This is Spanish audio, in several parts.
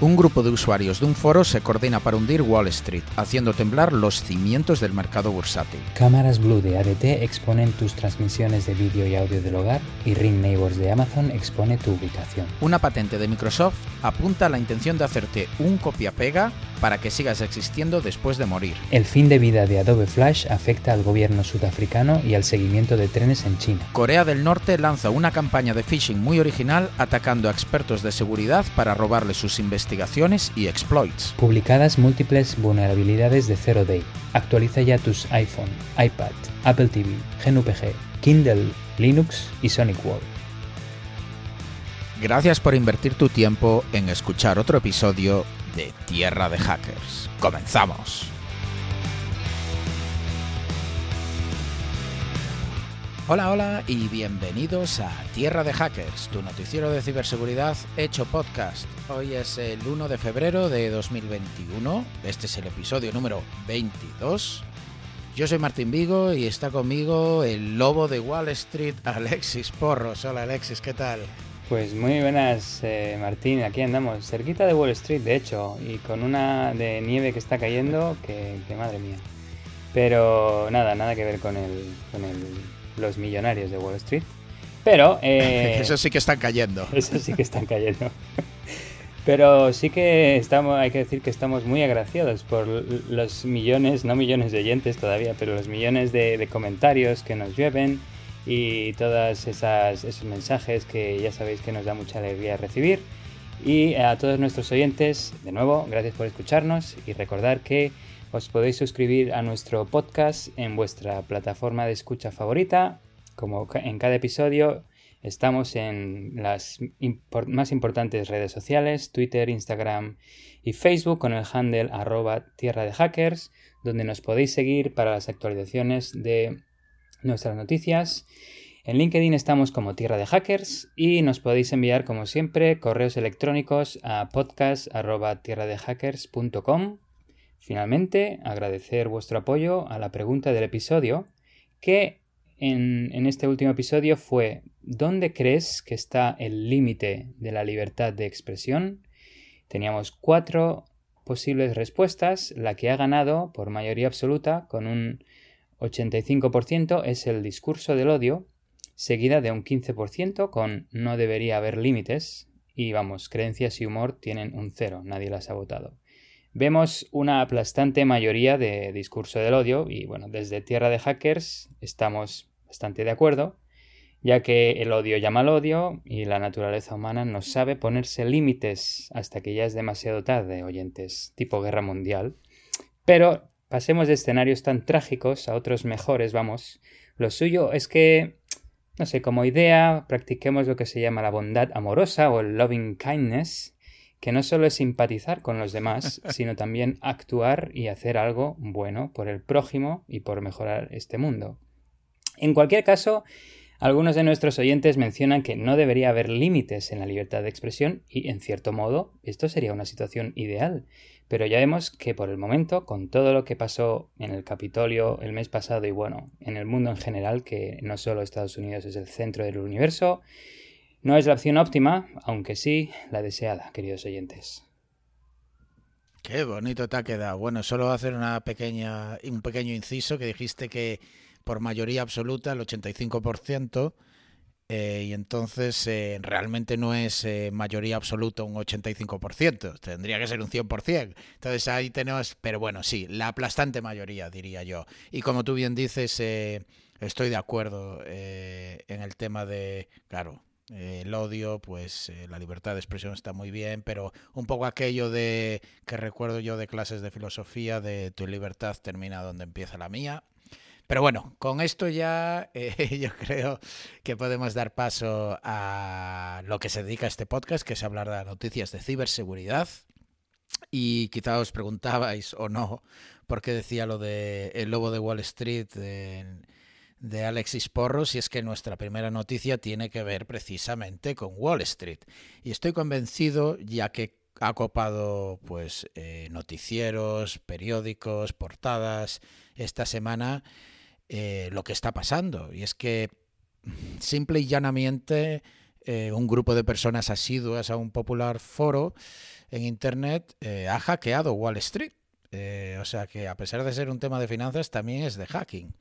Un grupo de usuarios de un foro se coordina para hundir Wall Street, haciendo temblar los cimientos del mercado bursátil. Cámaras Blue de ADT exponen tus transmisiones de vídeo y audio del hogar y Ring Neighbors de Amazon expone tu ubicación. Una patente de Microsoft apunta a la intención de hacerte un copia-pega para que sigas existiendo después de morir. El fin de vida de Adobe Flash afecta al gobierno sudafricano y al seguimiento de trenes en China. Corea del Norte lanza una campaña de phishing muy original atacando a expertos de seguridad para robarle sus investigaciones y exploits. Publicadas múltiples vulnerabilidades de Zero Day. Actualiza ya tus iPhone, iPad, Apple TV, GNUPG, Kindle, Linux y Sonic Wall. Gracias por invertir tu tiempo en escuchar otro episodio de Tierra de Hackers. ¡Comenzamos! Hola, hola y bienvenidos a Tierra de Hackers, tu noticiero de ciberseguridad hecho podcast. Hoy es el 1 de febrero de 2021, este es el episodio número 22. Yo soy Martín Vigo y está conmigo el lobo de Wall Street, Alexis Porros. Hola Alexis, ¿qué tal? Pues muy buenas, eh, Martín. Aquí andamos, cerquita de Wall Street, de hecho, y con una de nieve que está cayendo, que, madre mía. Pero nada, nada que ver con, el, con el, los millonarios de Wall Street. Pero... Eh, eso sí que están cayendo. Eso sí que están cayendo. Pero sí que estamos, hay que decir que estamos muy agraciados por los millones, no millones de oyentes todavía, pero los millones de, de comentarios que nos llueven y todos esos mensajes que ya sabéis que nos da mucha alegría recibir. Y a todos nuestros oyentes, de nuevo, gracias por escucharnos y recordar que os podéis suscribir a nuestro podcast en vuestra plataforma de escucha favorita. Como en cada episodio, estamos en las más importantes redes sociales, Twitter, Instagram y Facebook con el handle arroba tierra de hackers, donde nos podéis seguir para las actualizaciones de nuestras noticias. En LinkedIn estamos como Tierra de Hackers y nos podéis enviar, como siempre, correos electrónicos a podcast.tierradehackers.com. Finalmente, agradecer vuestro apoyo a la pregunta del episodio, que en, en este último episodio fue ¿Dónde crees que está el límite de la libertad de expresión? Teníamos cuatro posibles respuestas, la que ha ganado por mayoría absoluta con un 85% es el discurso del odio, seguida de un 15% con no debería haber límites y vamos, creencias y humor tienen un cero, nadie las ha votado. Vemos una aplastante mayoría de discurso del odio y bueno, desde Tierra de Hackers estamos bastante de acuerdo, ya que el odio llama al odio y la naturaleza humana no sabe ponerse límites hasta que ya es demasiado tarde, oyentes, tipo guerra mundial. Pero pasemos de escenarios tan trágicos a otros mejores, vamos. Lo suyo es que, no sé, como idea, practiquemos lo que se llama la bondad amorosa o el loving kindness, que no solo es simpatizar con los demás, sino también actuar y hacer algo bueno por el prójimo y por mejorar este mundo. En cualquier caso, algunos de nuestros oyentes mencionan que no debería haber límites en la libertad de expresión y, en cierto modo, esto sería una situación ideal, pero ya vemos que por el momento, con todo lo que pasó en el Capitolio el mes pasado y bueno, en el mundo en general, que no solo Estados Unidos es el centro del universo, no es la opción óptima, aunque sí la deseada, queridos oyentes. Qué bonito te ha quedado. Bueno, solo hacer una pequeña, un pequeño inciso que dijiste que por mayoría absoluta, el 85%, eh, y entonces eh, realmente no es eh, mayoría absoluta un 85%, tendría que ser un 100%. Entonces ahí tenemos, pero bueno, sí, la aplastante mayoría, diría yo. Y como tú bien dices, estoy de acuerdo en el tema de, claro, el odio, pues la libertad de expresión está muy bien, pero un poco aquello de que recuerdo yo de clases de filosofía, de tu libertad termina donde empieza la mía. Pero bueno, con esto ya eh, yo creo que podemos dar paso a lo que se dedica a este podcast, que es hablar de noticias de ciberseguridad. Y quizá os preguntabais o no por qué decía lo de El Lobo de Wall Street de, Alexis Porros, y es que nuestra primera noticia tiene que ver precisamente con Wall Street. Y estoy convencido, ya que ha copado pues eh, noticieros, periódicos, portadas esta semana, eh, lo que está pasando. Y es que simple y llanamente eh, un grupo de personas asiduas a un popular foro en Internet eh, ha hackeado Wall Street. o sea que a pesar de ser un tema de finanzas, también es de hacking.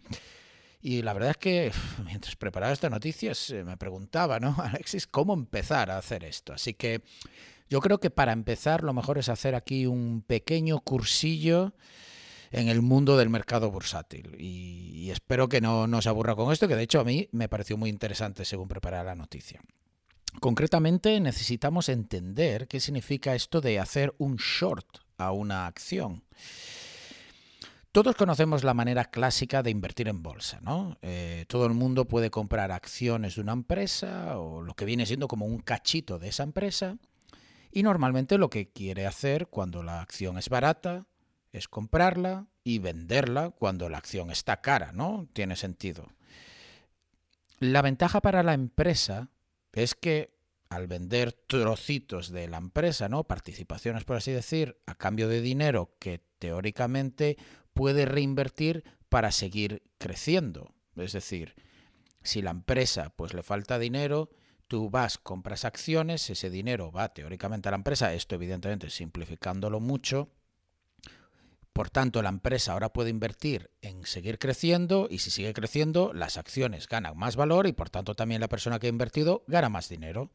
Y la verdad es que mientras preparaba esta noticia me preguntaba, ¿no, Alexis, cómo empezar a hacer esto? Así que yo creo que para empezar lo mejor es hacer aquí un pequeño cursillo en el mundo del mercado bursátil. Y, espero que no nos aburra con esto, que de hecho a mí me pareció muy interesante según preparaba la noticia. Concretamente necesitamos entender qué significa esto de hacer un short a una acción. Todos conocemos la manera clásica de invertir en bolsa, ¿no? Eh, todo el mundo puede comprar acciones de una empresa o lo que viene siendo como un cachito de esa empresa y normalmente lo que quiere hacer cuando la acción es barata es comprarla y venderla cuando la acción está cara, ¿no? Tiene sentido. La ventaja para la empresa es que al vender trocitos de la empresa, ¿no? Participaciones, por así decir, a cambio de dinero que teóricamente puede reinvertir para seguir creciendo. Es decir, si la empresa pues le falta dinero, tú vas, compras acciones, ese dinero va teóricamente a la empresa, esto evidentemente simplificándolo mucho, por tanto, la empresa ahora puede invertir en seguir creciendo y si sigue creciendo, las acciones ganan más valor y por tanto también la persona que ha invertido gana más dinero.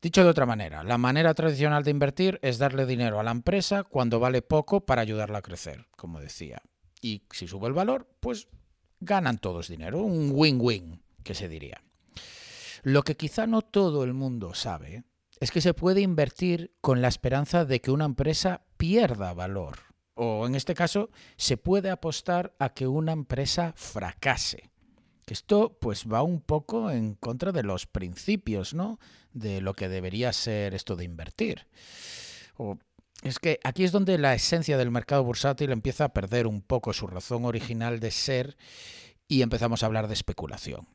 Dicho de otra manera, la manera tradicional de invertir es darle dinero a la empresa cuando vale poco para ayudarla a crecer, como decía. Y si sube el valor, pues ganan todos dinero, un win-win, que se diría. Lo que quizá no todo el mundo sabe es que se puede invertir con la esperanza de que una empresa pierda valor o en este caso, se puede apostar a que una empresa fracase. Esto pues va un poco en contra de los principios, ¿no? De lo que debería ser esto de invertir. O, es que aquí es donde la esencia del mercado bursátil empieza a perder un poco su razón original de ser y empezamos a hablar de especulación.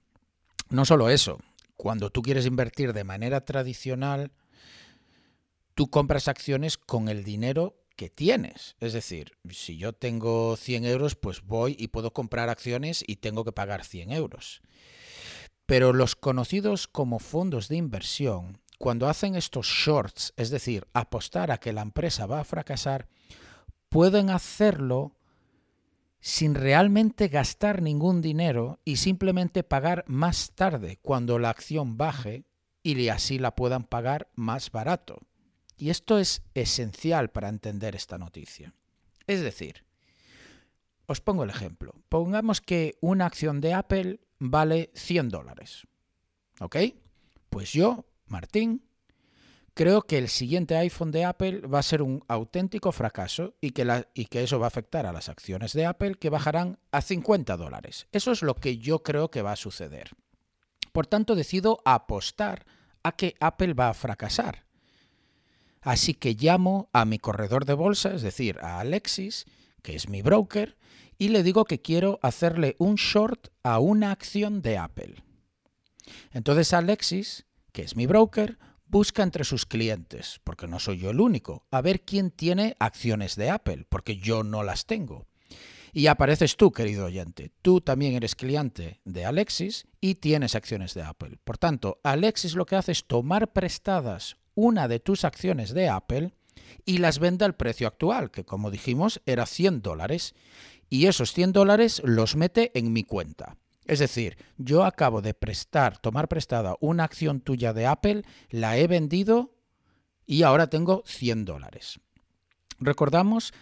No solo eso, cuando tú quieres invertir de manera tradicional, tú compras acciones con el dinero que tienes. Es decir, si yo tengo 100 euros, pues voy y puedo comprar acciones y tengo que pagar 100 euros. Pero los conocidos como fondos de inversión, cuando hacen estos shorts, es decir, apostar a que la empresa va a fracasar, pueden hacerlo sin realmente gastar ningún dinero y simplemente pagar más tarde cuando la acción baje y así la puedan pagar más barato. Y esto es esencial para entender esta noticia. Es decir, os pongo el ejemplo. Pongamos que una acción de Apple vale 100 dólares. ¿Ok? Pues yo, Martín, creo que el siguiente iPhone de Apple va a ser un auténtico fracaso y que, y que eso va a afectar a las acciones de Apple que bajarán a 50 dólares. Eso es lo que yo creo que va a suceder. Por tanto, decido apostar a que Apple va a fracasar. Así que llamo a mi corredor de bolsa, es decir, a Alexis, que es mi broker, y le digo que quiero hacerle un short a una acción de Apple. Entonces Alexis, que es mi broker, busca entre sus clientes, porque no soy yo el único, a ver quién tiene acciones de Apple, porque yo no las tengo. Y apareces tú, querido oyente. Tú también eres cliente de Alexis y tienes acciones de Apple. Por tanto, Alexis lo que hace es tomar prestadas una de tus acciones de Apple y las vende al precio actual, que como dijimos era 100 dólares, y esos 100 dólares los mete en mi cuenta. Es decir, yo acabo de prestar, tomar prestada una acción tuya de Apple, la he vendido y ahora tengo 100 dólares. Recordamos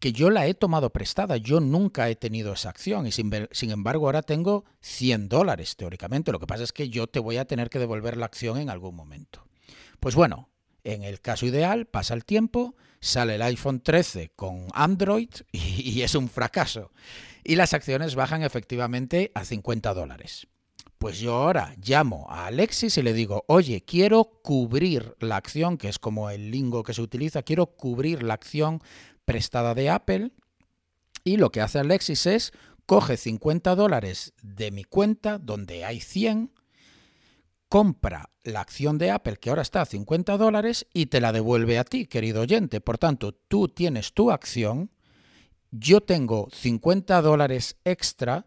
que yo la he tomado prestada, yo nunca he tenido esa acción y sin, sin, embargo ahora tengo 100 dólares teóricamente. Lo que pasa es que yo te voy a tener que devolver la acción en algún momento. Pues bueno, en el caso ideal pasa el tiempo, sale el iPhone 13 con Android y, es un fracaso. Y las acciones bajan efectivamente a 50 dólares. Pues yo ahora llamo a Alexis y le digo, oye, quiero cubrir la acción, que es como el lingo que se utiliza, quiero cubrir la acción prestada de Apple. Y lo que hace Alexis es, coge 50 dólares de mi cuenta, donde hay 100, compra la acción de Apple que ahora está a 50 dólares y te la devuelve a ti, querido oyente. Por tanto, tú tienes tu acción, yo tengo 50 dólares extra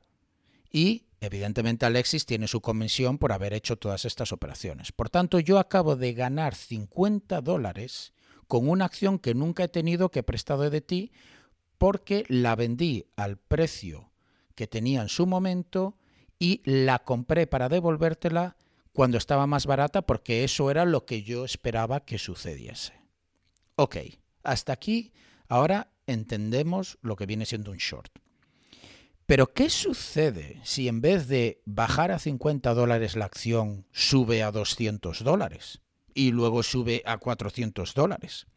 y Evidentemente Alexis tiene su comisión por haber hecho todas estas operaciones. Por tanto, yo acabo de ganar 50 dólares con una acción que nunca he tenido que he prestado de ti porque la vendí al precio que tenía en su momento y la compré para devolvértela cuando estaba más barata porque eso era lo que yo esperaba que sucediese. Ok, hasta aquí ahora entendemos lo que viene siendo un short. Pero ¿qué sucede si en vez de bajar a 50 dólares la acción sube a 200 dólares y luego sube a 400 dólares?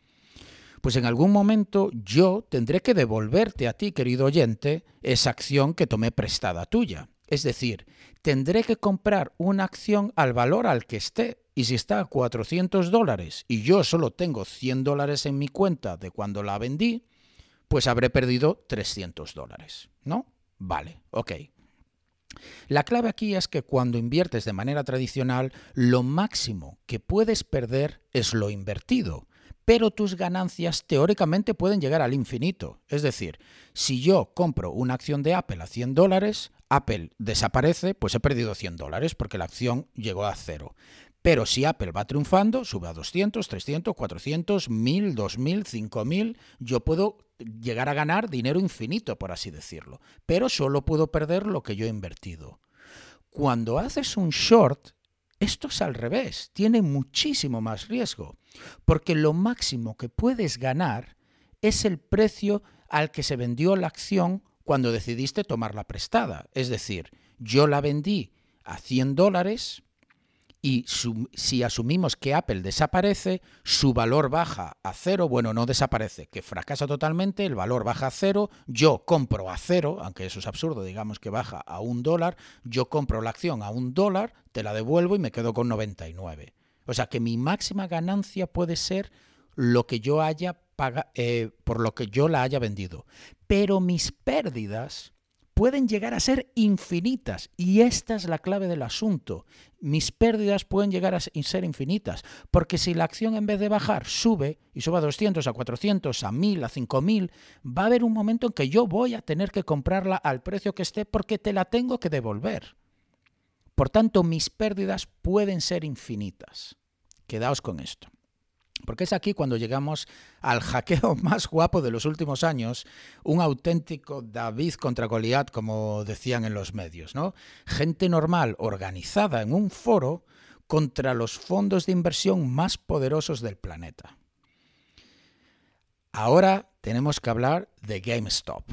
Pues en algún momento yo tendré que devolverte a ti, querido oyente, esa acción que tomé prestada tuya. Es decir, tendré que comprar una acción al valor al que esté. Y si está a 400 dólares y yo solo tengo 100 dólares en mi cuenta de cuando la vendí, pues habré perdido 300 dólares, ¿no? Vale, ok. La clave aquí es que cuando inviertes de manera tradicional, lo máximo que puedes perder es lo invertido, pero tus ganancias teóricamente pueden llegar al infinito. Es decir, si yo compro una acción de Apple a 100 dólares, Apple desaparece, pues he perdido 100 dólares porque la acción llegó a cero. Pero si Apple va triunfando, sube a 200, 300, 400, 1000, 2000, 5000, yo puedo llegar a ganar dinero infinito, por así decirlo. Pero solo puedo perder lo que yo he invertido. Cuando haces un short, esto es al revés, tiene muchísimo más riesgo, porque lo máximo que puedes ganar es el precio al que se vendió la acción cuando decidiste tomarla prestada. Es decir, yo la vendí a 100 dólares, y si asumimos que Apple desaparece, su valor baja a cero, bueno, no desaparece, que fracasa totalmente, el valor baja a cero, yo compro a cero, aunque eso es absurdo, digamos que baja a un dólar, yo compro la acción a un dólar, te la devuelvo y me quedo con 99. O sea que mi máxima ganancia puede ser lo que yo haya pagado, eh, por lo que yo la haya vendido. Pero mis pérdidas pueden llegar a ser infinitas. Y esta es la clave del asunto. Mis pérdidas pueden llegar a ser infinitas. Porque si la acción en vez de bajar sube y sube a 200, a 400, a 1000, a 5000, va a haber un momento en que yo voy a tener que comprarla al precio que esté porque te la tengo que devolver. Por tanto, mis pérdidas pueden ser infinitas. Quedaos con esto. Porque es aquí cuando llegamos al hackeo más guapo de los últimos años, un auténtico David contra Goliat, como decían en los medios, ¿no? Gente normal organizada en un foro contra los fondos de inversión más poderosos del planeta. Ahora tenemos que hablar de GameStop.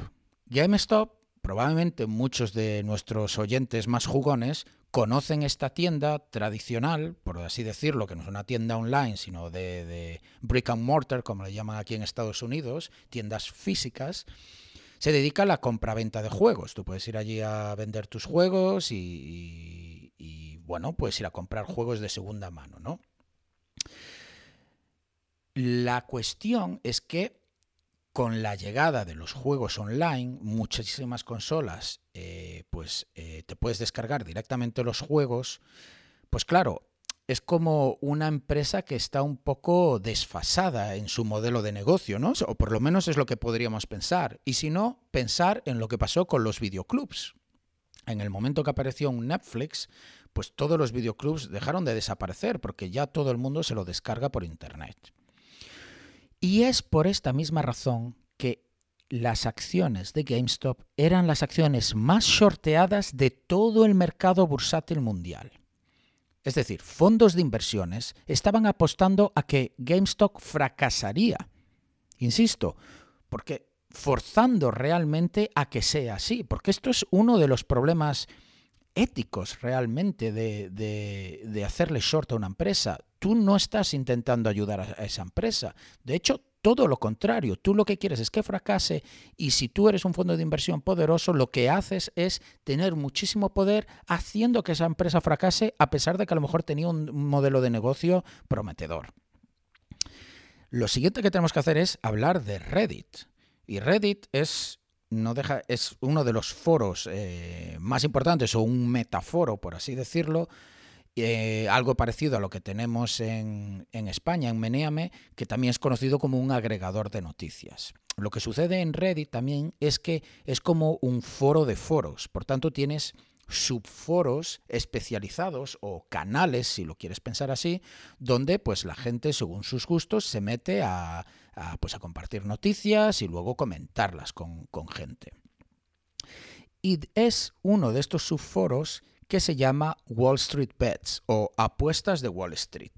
GameStop, probablemente muchos de nuestros oyentes más jugones conocen esta tienda tradicional, por así decirlo, que no es una tienda online, sino de, brick and mortar, como le llaman aquí en Estados Unidos, tiendas físicas, se dedica a la compra-venta de juegos. Tú puedes ir allí a vender tus juegos y, y, bueno, puedes ir a comprar juegos de segunda mano, ¿no? La cuestión es que con la llegada de los juegos online, muchísimas consolas, eh, pues eh, te puedes descargar directamente los juegos, pues claro, es como una empresa que está un poco desfasada en su modelo de negocio, ¿no? O por lo menos es lo que podríamos pensar. Y si no, pensar en lo que pasó con los videoclubs. En el momento que apareció un Netflix, pues todos los videoclubs dejaron de desaparecer porque ya todo el mundo se lo descarga por Internet. Y es por esta misma razón que las acciones de GameStop eran las acciones más shorteadas de todo el mercado bursátil mundial. Es decir, fondos de inversiones estaban apostando a que GameStop fracasaría. Insisto, porque forzando realmente a que sea así, porque esto es uno de los problemas éticos realmente de, de, hacerle short a una empresa. Tú no estás intentando ayudar a esa empresa. De hecho, todo lo contrario. Tú lo que quieres es que fracase y si tú eres un fondo de inversión poderoso, lo que haces es tener muchísimo poder haciendo que esa empresa fracase a pesar de que a lo mejor tenía un modelo de negocio prometedor. Lo siguiente que tenemos que hacer es hablar de Reddit. Y Reddit es no deja, es uno de los foros eh, más importantes o un metaforo, por así decirlo, eh, algo parecido a lo que tenemos en, España, en Meneame, que también es conocido como un agregador de noticias. Lo que sucede en Reddit también es que es como un foro de foros, por tanto tienes subforos especializados o canales, si lo quieres pensar así, donde pues la gente según sus gustos se mete a, pues, a compartir noticias y luego comentarlas con gente. Y es uno de estos subforos que se llama Wall Street Bets o apuestas de Wall Street.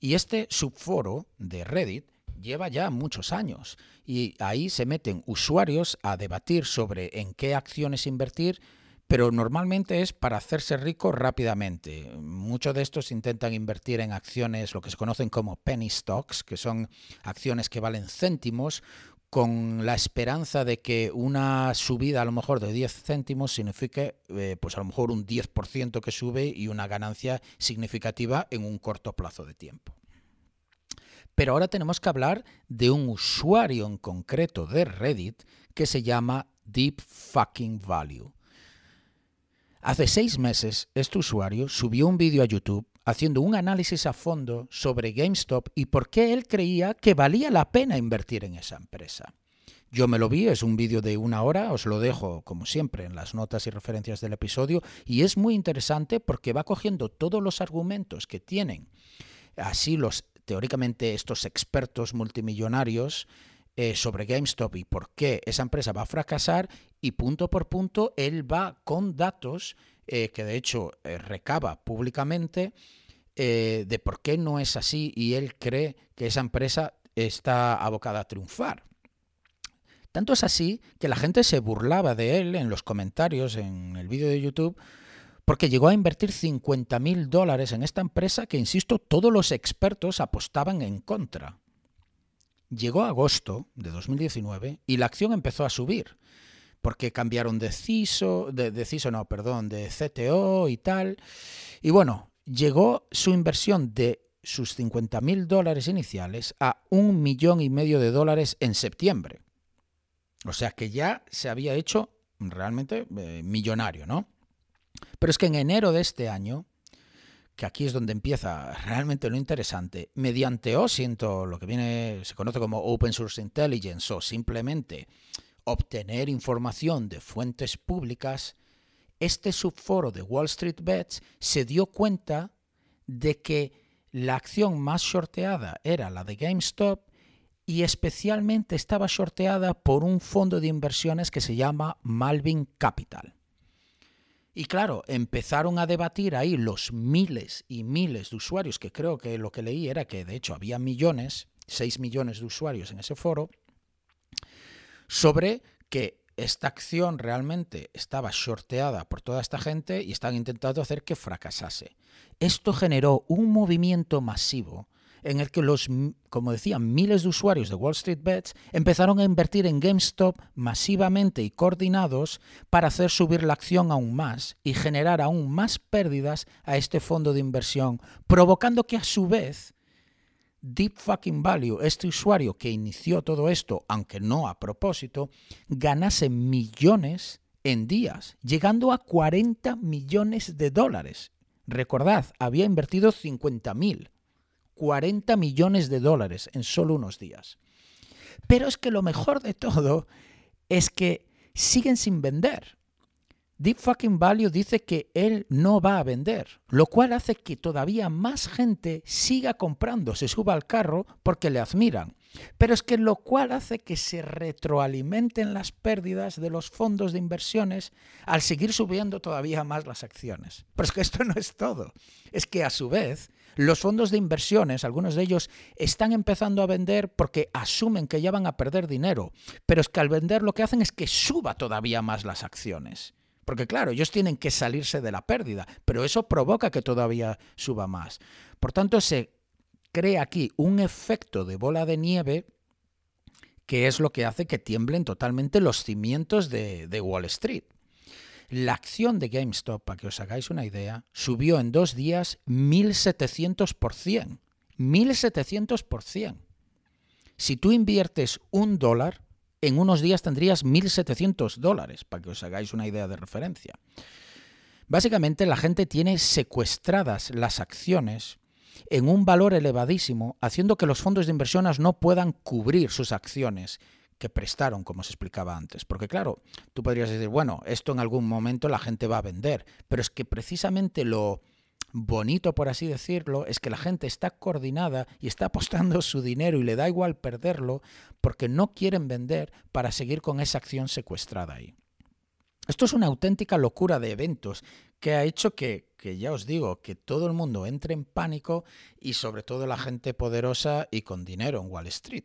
Y este subforo de Reddit lleva ya muchos años y ahí se meten usuarios a debatir sobre en qué acciones invertir, pero normalmente es para hacerse rico rápidamente. Muchos de estos intentan invertir en acciones, lo que se conocen como penny stocks, que son acciones que valen céntimos, con la esperanza de que una subida a lo mejor de 10 céntimos signifique eh, pues a lo mejor un 10% que sube y una ganancia significativa en un corto plazo de tiempo. Pero ahora tenemos que hablar de un usuario en concreto de Reddit que se llama Deep Fucking Value. Hace seis meses, este usuario subió un vídeo a YouTube haciendo un análisis a fondo sobre GameStop y por qué él creía que valía la pena invertir en esa empresa. Yo me lo vi, es un vídeo de una hora, os lo dejo como siempre en las notas y referencias del episodio, y es muy interesante porque va cogiendo todos los argumentos que tienen así los teóricamente estos expertos multimillonarios eh, sobre GameStop y por qué esa empresa va a fracasar y punto por punto él va con datos eh, que de hecho eh, recaba públicamente de por qué no es así y él cree que esa empresa está abocada a triunfar. Tanto es así que la gente se burlaba de él en los comentarios en el vídeo de YouTube porque llegó a invertir 50 mil dólares en esta empresa que, insisto, todos los expertos apostaban en contra. Llegó agosto de 2019 y la acción empezó a subir, porque cambiaron de CISO, de, CISO no, perdón, de CTO y tal. Y bueno, llegó su inversión de sus 50 mil dólares iniciales a un millón y medio de dólares en septiembre. O sea que ya se había hecho realmente eh, millonario, ¿no? Pero es que en enero de este año, que aquí es donde empieza realmente lo interesante, mediante OSINT, lo que viene, se conoce como Open Source Intelligence, o simplemente obtener información de fuentes públicas, este subforo de Wall Street Bets se dio cuenta de que la acción más shorteada era la de GameStop y especialmente estaba shorteada por un fondo de inversiones que se llama Malvin Capital. Y claro, empezaron a debatir ahí los miles y miles de usuarios, que creo que lo que leí era que de hecho había millones, 6 millones de usuarios en ese foro, sobre que esta acción realmente estaba shorteada por toda esta gente y están intentando hacer que fracasase. Esto generó un movimiento masivo en el que los, como decía, miles de usuarios de Wall Street Bets empezaron a invertir en GameStop masivamente y coordinados para hacer subir la acción aún más y generar aún más pérdidas a este fondo de inversión, provocando que a su vez Deep Fucking Value, este usuario que inició todo esto, aunque no a propósito, ganase millones en días, llegando a 40 millones de dólares. Recordad, había invertido 50 mil. 40 millones de dólares en solo unos días. Pero es que lo mejor de todo es que siguen sin vender. Deep Fucking Value dice que él no va a vender, lo cual hace que todavía más gente siga comprando, se suba al carro porque le admiran. Pero es que lo cual hace que se retroalimenten las pérdidas de los fondos de inversiones al seguir subiendo todavía más las acciones. Pero es que esto no es todo. Es que a su vez los fondos de inversiones, algunos de ellos, están empezando a vender porque asumen que ya van a perder dinero, pero es que al vender lo que hacen es que suba todavía más las acciones. Porque claro, ellos tienen que salirse de la pérdida, pero eso provoca que todavía suba más. Por tanto, se crea aquí un efecto de bola de nieve que es lo que hace que tiemblen totalmente los cimientos de, Wall Street. La acción de GameStop, para que os hagáis una idea, subió en dos días 1700%. 1700%. Si tú inviertes un dólar, en unos días tendrías 1.700 dólares, para que os hagáis una idea de referencia. Básicamente la gente tiene secuestradas las acciones en un valor elevadísimo, haciendo que los fondos de inversiones no puedan cubrir sus acciones que prestaron, como se explicaba antes. Porque claro, tú podrías decir, bueno, esto en algún momento la gente va a vender, pero es que precisamente lo bonito, por así decirlo, es que la gente está coordinada y está apostando su dinero y le da igual perderlo porque no quieren vender para seguir con esa acción secuestrada ahí. Esto es una auténtica locura de eventos que ha hecho que, que, ya os digo, que todo el mundo entre en pánico y sobre todo la gente poderosa y con dinero en Wall Street.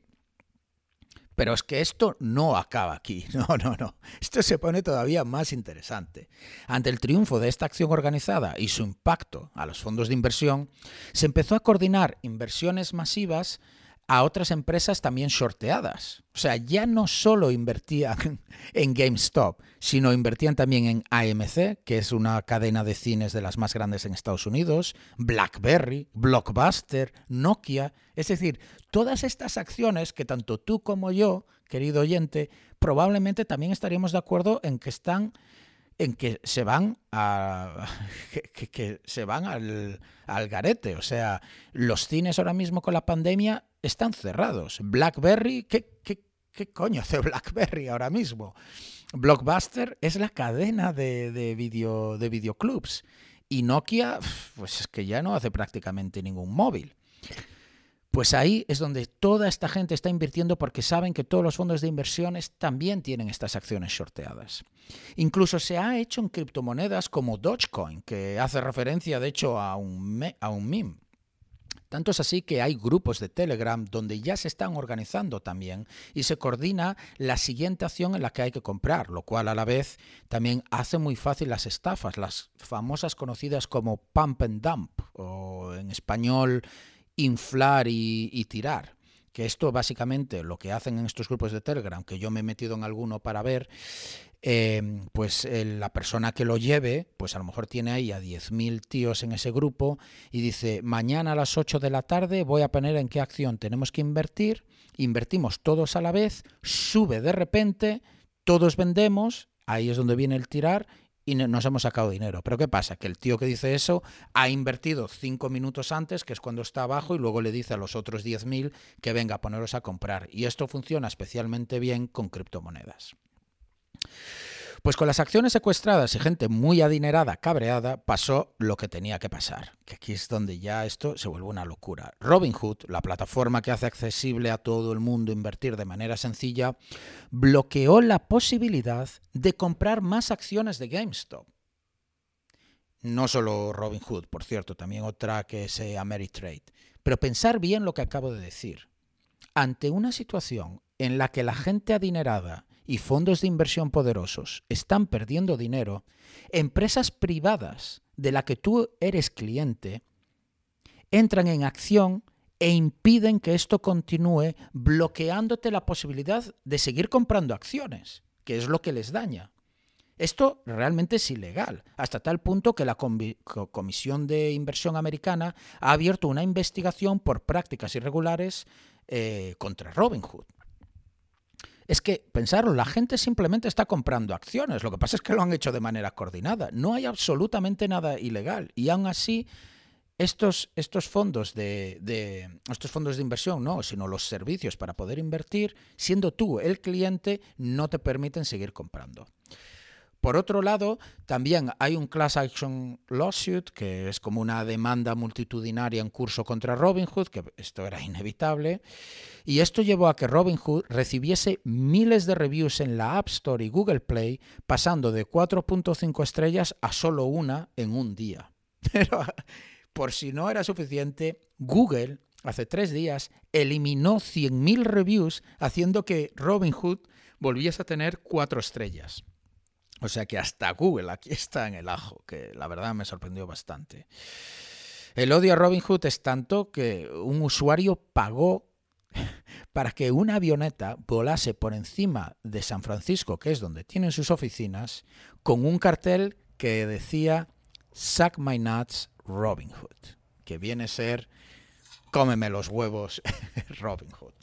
Pero es que esto no acaba aquí, no, no, no. Esto se pone todavía más interesante. Ante el triunfo de esta acción organizada y su impacto a los fondos de inversión, se empezó a coordinar inversiones masivas a otras empresas también shorteadas. O sea, ya no solo invertían en GameStop, sino invertían también en AMC, que es una cadena de cines de las más grandes en Estados Unidos, BlackBerry, Blockbuster, Nokia. Es decir, todas estas acciones que tanto tú como yo, querido oyente, probablemente también estaríamos de acuerdo en que están en que se van a que, se van al, al, garete. O sea, los cines ahora mismo con la pandemia están cerrados. BlackBerry, ¿qué, qué, qué coño hace BlackBerry ahora mismo? Blockbuster es la cadena de, de, video, de videoclubs. Y Nokia, pues es que ya no hace prácticamente ningún móvil. Pues ahí es donde toda esta gente está invirtiendo porque saben que todos los fondos de inversiones también tienen estas acciones shorteadas. Incluso se ha hecho en criptomonedas como Dogecoin, que hace referencia de hecho a un, a un meme. Tanto es así que hay grupos de Telegram donde ya se están organizando también y se coordina la siguiente acción en la que hay que comprar, lo cual a la vez también hace muy fácil las estafas, las famosas conocidas como pump and dump o en español inflar y, tirar que esto básicamente lo que hacen en estos grupos de Telegram, que yo me he metido en alguno para ver, em, pues la persona que lo lleve, pues a lo mejor tiene ahí a 10.000 tíos en ese grupo y dice, mañana a las 8 de la tarde voy a poner en qué acción tenemos que invertir, invertimos todos a la vez, sube de repente, todos vendemos, ahí es donde viene el tirar y nos hemos sacado dinero. Pero ¿qué pasa? Que el tío que dice eso ha invertido cinco minutos antes, que es cuando está abajo, y luego le dice a los otros 10.000 que venga a poneros a comprar. Y esto funciona especialmente bien con criptomonedas. Pues con las acciones secuestradas y gente muy adinerada, cabreada, pasó lo que tenía que pasar. Que aquí es donde ya esto se vuelve una locura. Robinhood, la plataforma que hace accesible a todo el mundo invertir de manera sencilla, bloqueó la posibilidad de comprar más acciones de GameStop. No solo Robinhood, por cierto, también otra que es eh, Ameritrade. Pero pensar bien lo que acabo de decir. Ante una situación en la que la gente adinerada y fondos de inversión poderosos están perdiendo dinero, empresas privadas de la que tú eres cliente entran en acción e impiden que esto continúe bloqueándote la posibilidad de seguir comprando acciones, que es lo que les daña. Esto realmente es ilegal, hasta tal punto que la Comisión de Inversión Americana ha abierto una investigación por prácticas irregulares eh, contra Robinhood. Es que, pensarlo, la gente simplemente está comprando acciones. Lo que pasa es que lo han hecho de manera coordinada. No hay absolutamente nada ilegal. Y aún así, estos, estos, fondos de, de, estos fondos de inversión, no, sino los servicios para poder invertir, siendo tú el cliente, no te permiten seguir comprando. Por otro lado, también hay un class action lawsuit, que es como una demanda multitudinaria en curso contra Robinhood, que esto era inevitable, y esto llevó a que Robinhood recibiese miles de reviews en la App Store y Google Play, pasando de 4.5 estrellas a solo una en un día. Pero por si no era suficiente, Google hace tres días eliminó 100.000 reviews, haciendo que Robinhood volviese a tener cuatro estrellas. O sea que hasta Google aquí está en el ajo, que la verdad me sorprendió bastante. El odio a Robinhood es tanto que un usuario pagó para que una avioneta volase por encima de San Francisco, que es donde tienen sus oficinas, con un cartel que decía Suck my nuts Robinhood, que viene a ser cómeme los huevos Robinhood.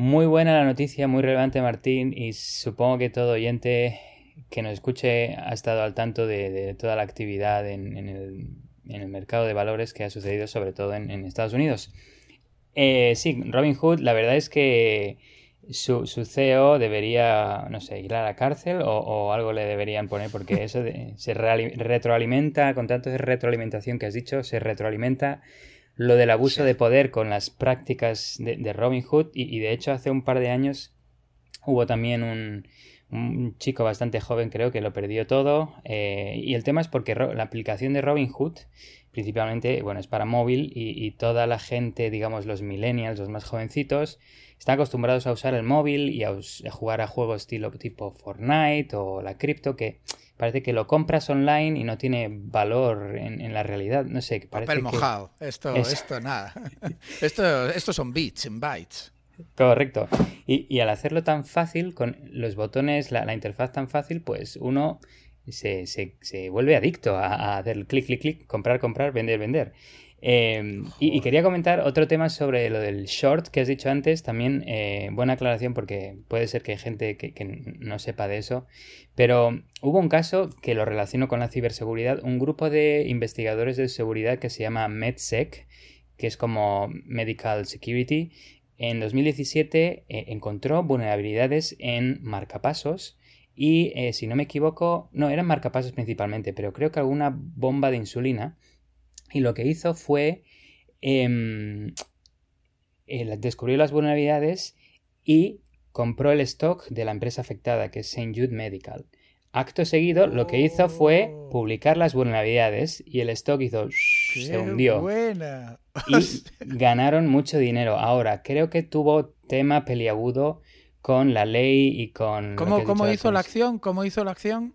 Muy buena la noticia, muy relevante Martín y supongo que todo oyente que nos escuche ha estado al tanto de, toda la actividad en, el, mercado de valores que ha sucedido sobre todo en, Estados Unidos. Eh, sí, Robin Hood, la verdad es que su, su, CEO debería, no sé, ir a la cárcel o, algo le deberían poner porque eso se retroalimenta, con tanto de retroalimentación que has dicho, se retroalimenta lo del abuso de poder con las prácticas de, Robin Hood y, de hecho hace un par de años hubo también un, un chico bastante joven creo que lo perdió todo eh, y el tema es porque la aplicación de Robin Hood principalmente bueno es para móvil y, toda la gente digamos los millennials los más jovencitos están acostumbrados a usar el móvil y a, jugar a juegos estilo tipo Fortnite o la cripto que parece que lo compras online y no tiene valor en, la realidad no sé parece papel mojado esto esto nada esto son bits en bytes Correcto. Y, al hacerlo tan fácil, con los botones, la, interfaz tan fácil, pues uno se, vuelve adicto a, hacer clic, clic, clic, comprar, comprar, vender, vender. Em, y, quería comentar otro tema sobre lo del short que has dicho antes. También eh, buena aclaración porque puede ser que hay gente que, que, no sepa de eso. Pero hubo un caso que lo relaciono con la ciberseguridad. Un grupo de investigadores de seguridad que se llama MedSec, que es como Medical Security, en 2017 eh, encontró vulnerabilidades en marcapasos y, eh, si no me equivoco, no, eran marcapasos principalmente, pero creo que alguna bomba de insulina. Y lo que hizo fue em, descubrir las vulnerabilidades y compró el stock de la empresa afectada, que es St. Jude Medical. Acto seguido, lo que hizo fue oh. publicar las vulnerabilidades y el stock hizo se hundió. Buena. Y ganaron mucho dinero. Ahora, creo que tuvo tema peliagudo con la ley y con. ¿Cómo, ¿cómo hizo la acción? ¿Cómo hizo la acción?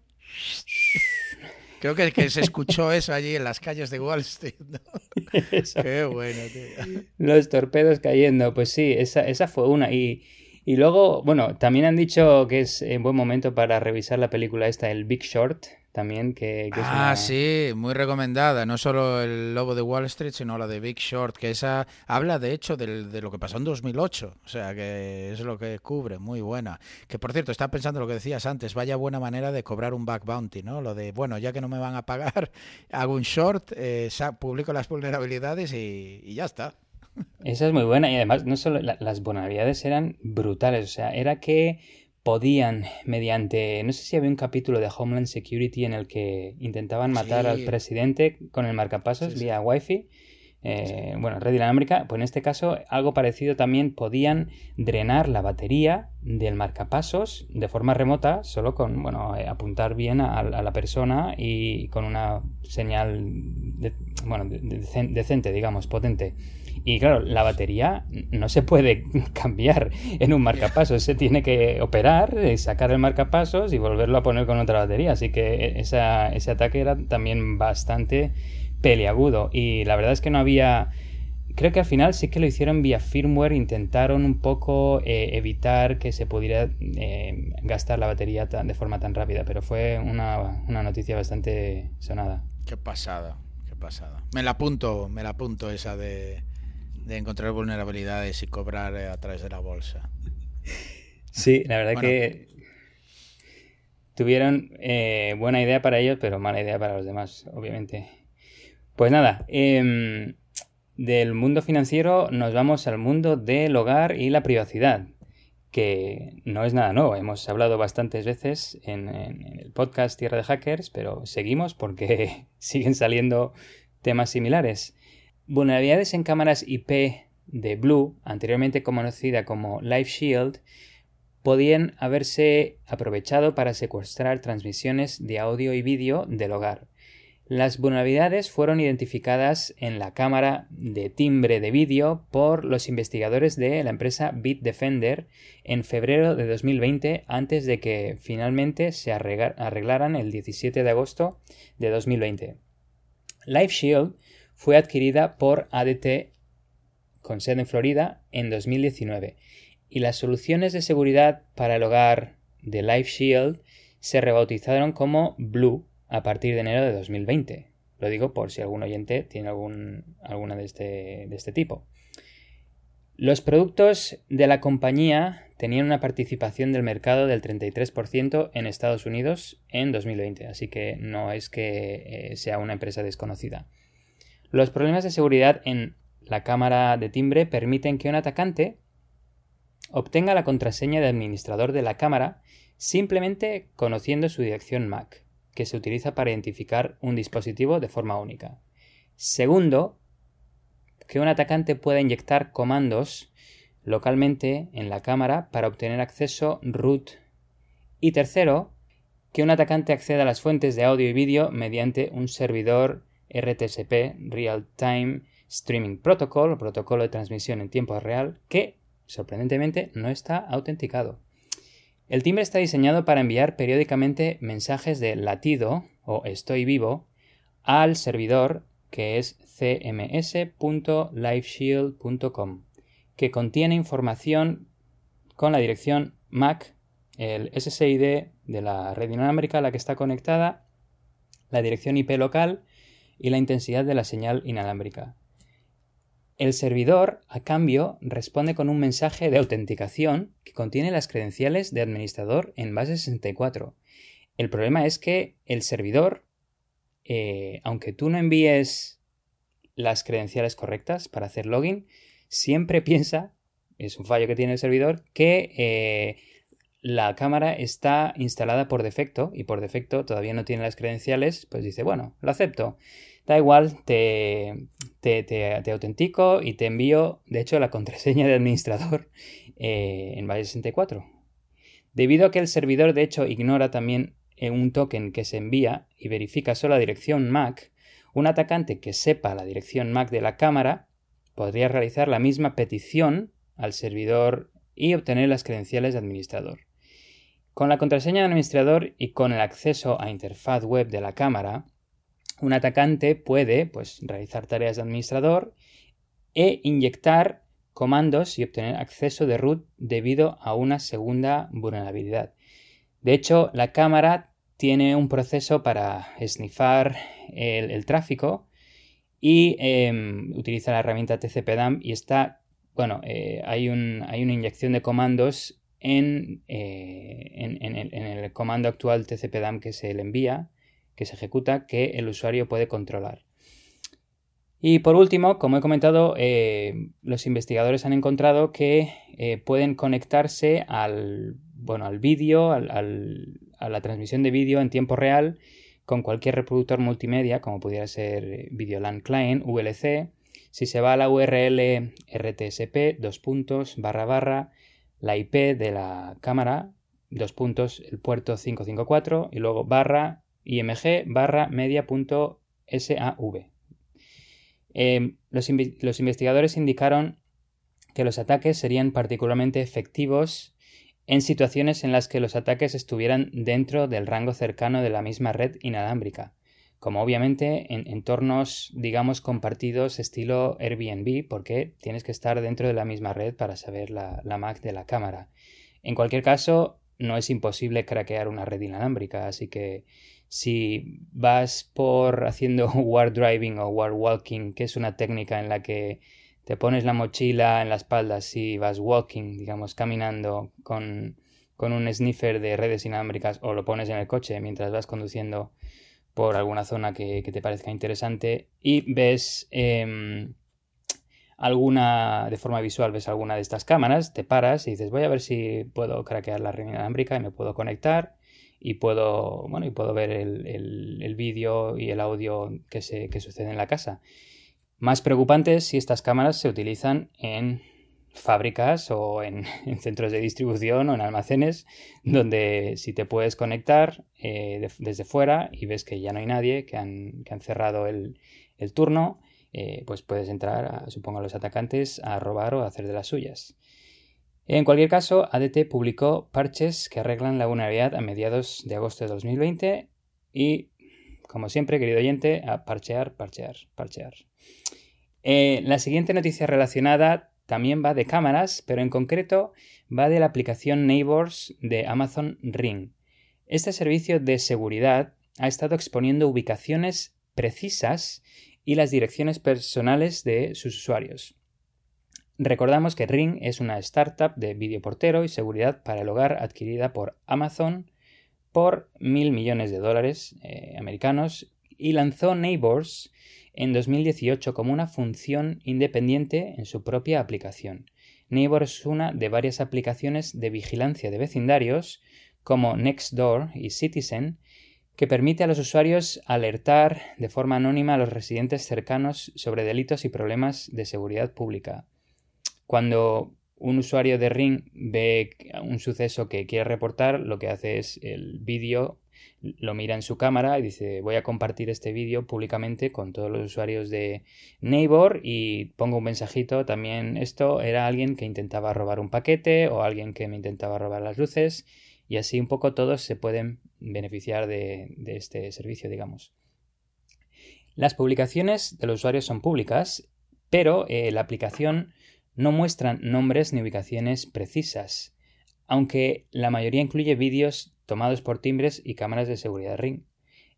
Creo que, que, se escuchó eso allí en las calles de Wall Street. Qué bueno, tío. Los torpedos cayendo. Pues sí, esa, esa fue una. Y y luego, bueno, también han dicho que es un buen momento para revisar la película esta, el Big Short, también, que, ah, sí, muy recomendada. No solo el Lobo de Wall Street, sino la de Big Short, que esa habla, de hecho, de lo que pasó en 2008. O sea, que es lo que cubre, muy buena. Que, por cierto, estaba pensando lo que decías antes, vaya buena manera de cobrar un back bounty, ¿no? Lo de, bueno, ya que no me van a pagar, hago un short, eh, publico las vulnerabilidades y ya está. Esa es muy buena y además no solo las vulnerabilidades eran brutales, o sea, era que podían mediante, no sé si había un capítulo de Homeland Security en el que intentaban matar al presidente con el marcapasos vía Wi-Fi. Eh, bueno, red inalámbrica, pues en este caso algo parecido también podían drenar la batería del marcapasos de forma remota, solo con, bueno, eh, apuntar bien a, la persona y con una señal, bueno, decente, digamos, potente. Y claro, la batería no se puede cambiar en un marcapasos, se tiene que operar, eh, sacar el marcapasos y volverlo a poner con otra batería. Así que eh, esa, ese ataque era también bastante peliagudo. Y la verdad es que no había... Creo que al final sí que lo hicieron vía firmware, intentaron un poco eh, evitar que se pudiera gastar la batería de forma tan rápida, pero fue una, una noticia bastante sonada. Qué pasada, qué pasada. Me la apunto, me la apunto esa de, de encontrar vulnerabilidades y cobrar eh, a través de la bolsa. Sí, la verdad que tuvieron eh, buena idea para ellos, pero mala idea para los demás, obviamente. Pues nada, em, del mundo financiero nos vamos al mundo del hogar y la privacidad, que no es nada nuevo. Hemos hablado bastantes veces en el podcast Tierra de Hackers, pero seguimos porque siguen saliendo temas similares. Vulnerabilidades en cámaras IP de Blue, anteriormente conocida como Live Shield, podían haberse aprovechado para secuestrar transmisiones de audio y vídeo del hogar. Las vulnerabilidades fueron identificadas en la cámara de timbre de vídeo por los investigadores de la empresa Bitdefender en febrero de 2020 antes de que finalmente se arreglaran el 17 de agosto de 2020. Live Shield fue adquirida por ADT con sede en Florida en 2019 y las soluciones de seguridad para el hogar de Life Shield se rebautizaron como Blue a partir de enero de 2020. Lo digo por si algún oyente tiene algún, alguna de este, de este tipo. Los productos de la compañía tenían una participación del mercado del 33% en Estados Unidos en 2020, así que no es que eh, sea una empresa desconocida. Los problemas de seguridad en la cámara de timbre permiten que un atacante obtenga la contraseña de administrador de la cámara simplemente conociendo su dirección MAC, que se utiliza para identificar un dispositivo de forma única. Segundo, que un atacante pueda inyectar comandos localmente en la cámara para obtener acceso root. Y tercero, que un atacante acceda a las fuentes de audio y vídeo mediante un servidor RTSP, Real Time Streaming Protocol, protocolo de transmisión en tiempo real, que, sorprendentemente, no está autenticado. El timbre está diseñado para enviar periódicamente mensajes de latido o estoy vivo al servidor que es cms.liveshield.com, que contiene información con la dirección MAC, el SSID de la red inalámbrica a la que está conectada, la dirección IP local y la intensidad de la señal inalámbrica. El servidor, a cambio, responde con un mensaje de autenticación que contiene las credenciales de administrador en base 64. El problema es que el servidor, eh, aunque tú no envíes las credenciales correctas para hacer login, siempre piensa, es un fallo que tiene el servidor, que eh, la cámara está instalada por defecto y por defecto todavía no tiene las credenciales, pues dice, bueno, lo acepto. Da igual, te, te, autentico y te envío, de hecho, la contraseña de administrador eh, en base 64. Debido a que el servidor, de hecho, ignora también eh, un token que se envía y verifica solo la dirección MAC, un atacante que sepa la dirección MAC de la cámara podría realizar la misma petición al servidor y obtener las credenciales de administrador. Con la contraseña de administrador y con el acceso a interfaz web de la cámara, un atacante puede pues, realizar tareas de administrador e inyectar comandos y obtener acceso de root debido a una segunda vulnerabilidad. De hecho, la cámara tiene un proceso para sniffar el, tráfico y em, utiliza la herramienta TCP-DAM y está, bueno, eh, hay, una inyección de comandos en, eh, en, el, comando actual TCP-DAM que se le envía que se ejecuta que el usuario puede controlar. Y por último, como he comentado, eh, los investigadores han encontrado que eh, pueden conectarse al, bueno, al vídeo, a la transmisión de vídeo en tiempo real con cualquier reproductor multimedia, como pudiera ser Videoland Client, VLC. Si se va a la URL RTSP, dos puntos, barra barra, la IP de la cámara, dos puntos, el puerto 554 y luego barra img barra media.sav. Em, los, los investigadores indicaron que los ataques serían particularmente efectivos en situaciones en las que los ataques estuvieran dentro del rango cercano de la misma red inalámbrica, como obviamente en entornos, digamos, compartidos estilo Airbnb, porque tienes que estar dentro de la misma red para saber la, la MAC de la cámara. En cualquier caso, no es imposible craquear una red inalámbrica, así que si vas por haciendo war driving o war walking, que es una técnica en la que te pones la mochila en la espalda y vas walking, digamos, caminando con, con un sniffer de redes inalámbricas o lo pones en el coche mientras vas conduciendo por alguna zona que, te parezca interesante y ves em, alguna, de forma visual, ves alguna de estas cámaras, te paras y dices voy a ver si puedo craquear la red inalámbrica y me puedo conectar y puedo, bueno, y puedo ver el, vídeo y el audio que, se, que sucede en la casa. Más preocupante es si estas cámaras se utilizan en fábricas o en, centros de distribución o en almacenes donde si te puedes conectar eh, desde fuera y ves que ya no hay nadie, que han, que han cerrado el, turno, eh, pues puedes entrar, supongo, a los atacantes a robar o a hacer de las suyas. En cualquier caso, ADT publicó parches que arreglan la vulnerabilidad a mediados de agosto de 2020 y, como siempre, querido oyente, a parchear, parchear, parchear. Eh, la siguiente noticia relacionada también va de cámaras, pero en concreto va de la aplicación Neighbors de Amazon Ring. Este servicio de seguridad ha estado exponiendo ubicaciones precisas y las direcciones personales de sus usuarios. Recordamos que Ring es una startup de videoportero y seguridad para el hogar adquirida por Amazon por mil millones de dólares eh, americanos y lanzó Neighbors en 2018 como una función independiente en su propia aplicación. Neighbor es una de varias aplicaciones de vigilancia de vecindarios como Nextdoor y Citizen que permite a los usuarios alertar de forma anónima a los residentes cercanos sobre delitos y problemas de seguridad pública. Cuando un usuario de Ring ve un suceso que quiere reportar, lo que hace es el vídeo, lo mira en su cámara y dice voy a compartir este vídeo públicamente con todos los usuarios de Neighbor y pongo un mensajito también esto era alguien que intentaba robar un paquete o alguien que me intentaba robar las luces y así un poco todos se pueden beneficiar de, este servicio, digamos. Las publicaciones de los usuarios son públicas, pero eh, la aplicación no muestra nombres ni ubicaciones precisas, aunque la mayoría incluye vídeos tomados por timbres y cámaras de seguridad Ring.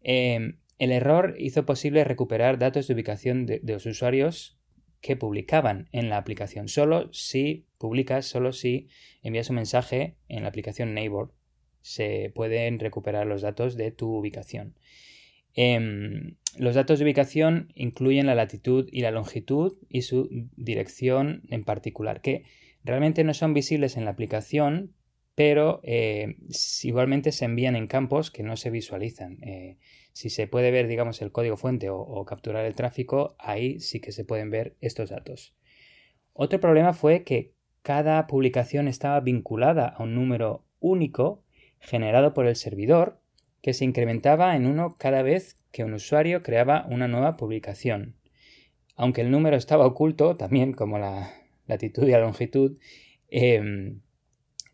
Em, el error hizo posible recuperar datos de ubicación de, los usuarios que publicaban en la aplicación, solo si publicas, solo si envías un mensaje en la aplicación Neighbor se pueden recuperar los datos de tu ubicación. Em, los datos de ubicación incluyen la latitud y la longitud y su dirección en particular, que realmente no son visibles en la aplicación, pero eh, igualmente se envían en campos que no se visualizan. Eh, si se puede ver, digamos, el código fuente o, capturar el tráfico, ahí sí que se pueden ver estos datos. Otro problema fue que cada publicación estaba vinculada a un número único generado por el servidor que se incrementaba en uno cada vez que un usuario creaba una nueva publicación. Aunque el número estaba oculto, también como la latitud y la longitud, em,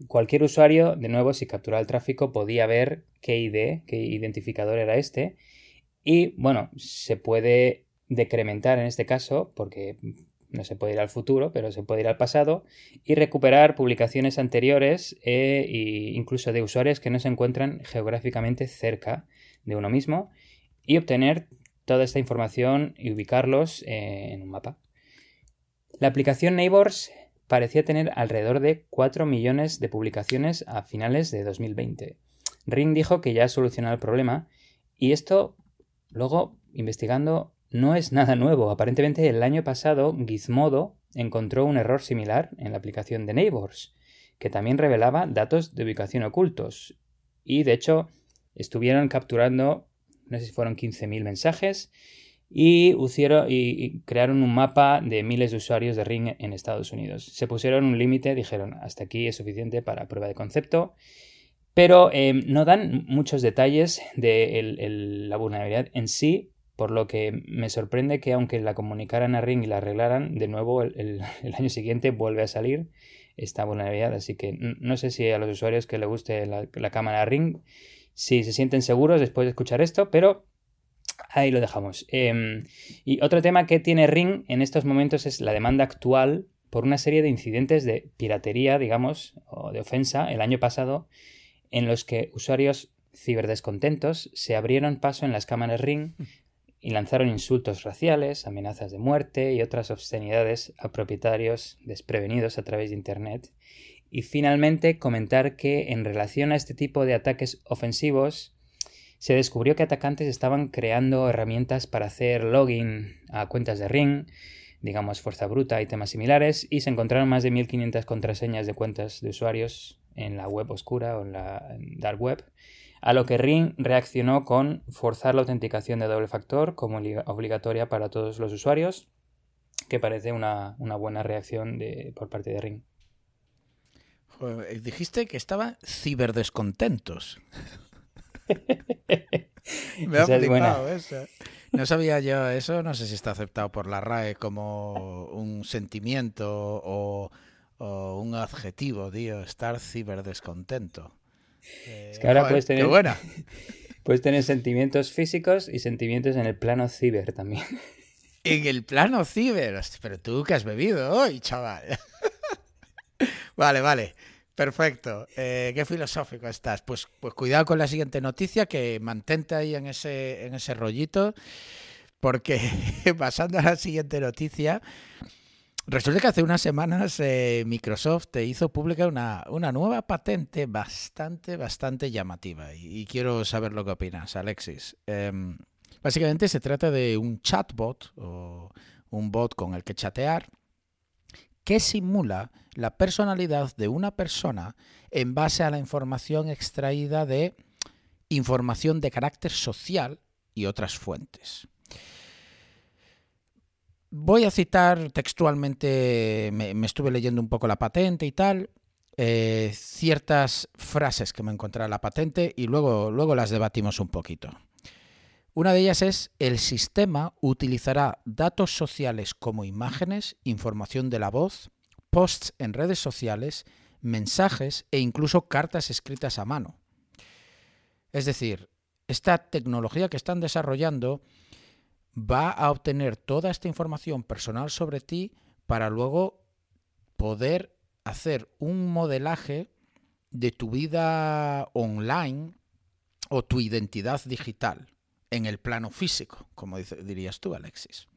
cualquier usuario, de nuevo, si capturaba el tráfico, podía ver qué ID, qué identificador era este. Y bueno, se puede decrementar en este caso, porque no se puede ir al futuro, pero se puede ir al pasado y recuperar publicaciones anteriores e incluso de usuarios que no se encuentran geográficamente cerca de uno mismo y obtener toda esta información y ubicarlos eh, en un mapa. La aplicación Neighbors parecía tener alrededor de 4 millones de publicaciones a finales de 2020. Ring dijo que ya ha solucionado el problema y esto luego investigando no es nada nuevo. Aparentemente el año pasado Gizmodo encontró un error similar en la aplicación de Neighbors, que también revelaba datos de ubicación ocultos. Y de hecho estuvieron capturando, no sé si fueron 15.000 mensajes, y, y, crearon un mapa de miles de usuarios de Ring en Estados Unidos. Se pusieron un límite, dijeron hasta aquí es suficiente para prueba de concepto, pero eh, no dan muchos detalles de la vulnerabilidad en sí por lo que me sorprende que aunque la comunicaran a Ring y la arreglaran, de nuevo el, año siguiente vuelve a salir esta vulnerabilidad. Así que no sé si a los usuarios que les guste la, cámara Ring, si se sienten seguros después de escuchar esto, pero ahí lo dejamos. Em, y otro tema que tiene Ring en estos momentos es la demanda actual por una serie de incidentes de piratería, digamos, o de ofensa el año pasado, en los que usuarios ciberdescontentos se abrieron paso en las cámaras Ring y lanzaron insultos raciales, amenazas de muerte y otras obscenidades a propietarios desprevenidos a través de Internet. Y finalmente comentar que en relación a este tipo de ataques ofensivos, se descubrió que atacantes estaban creando herramientas para hacer login a cuentas de Ring, digamos fuerza bruta y temas similares, y se encontraron más de 1500 contraseñas de cuentas de usuarios en la web oscura o en la dark web a lo que Ring reaccionó con forzar la autenticación de doble factor como obligatoria para todos los usuarios, que parece una, buena reacción por parte de Ring. dijiste que estaban ciberdescontentos. Me ha flipado eso. No sabía yo eso, no sé si está aceptado por la RAE como un sentimiento o, o un adjetivo, tío, estar ciberdescontento es que ahora puedes tener, puedes tener sentimientos físicos y sentimientos en el plano ciber también. En el plano ciber, pero tú que has bebido hoy, chaval. vale, vale. Perfecto. Eh, qué filosófico estás. Pues, pues cuidado con la siguiente noticia, que mantente ahí en ese, en ese rollito, porque pasando a la siguiente noticia, Resulta que hace unas semanas eh, Microsoft te hizo pública una, una, nueva patente bastante, bastante llamativa y, quiero saber lo que opinas, Alexis. Em, Básicamente se trata de un chatbot o un bot con el que chatear que simula la personalidad de una persona en base a la información extraída de información de carácter social y otras fuentes. Voy a citar textualmente, me, estuve leyendo un poco la patente y tal, eh, ciertas frases que me encontré en la patente y luego, luego las debatimos un poquito. Una de ellas es, el sistema utilizará datos sociales como imágenes, información de la voz, posts en redes sociales, mensajes e incluso cartas escritas a mano. Es decir, esta tecnología que están desarrollando va a obtener toda esta información personal sobre ti para luego poder hacer un modelaje de tu vida online o tu identidad digital en el plano físico, como dirías tú, Alexis.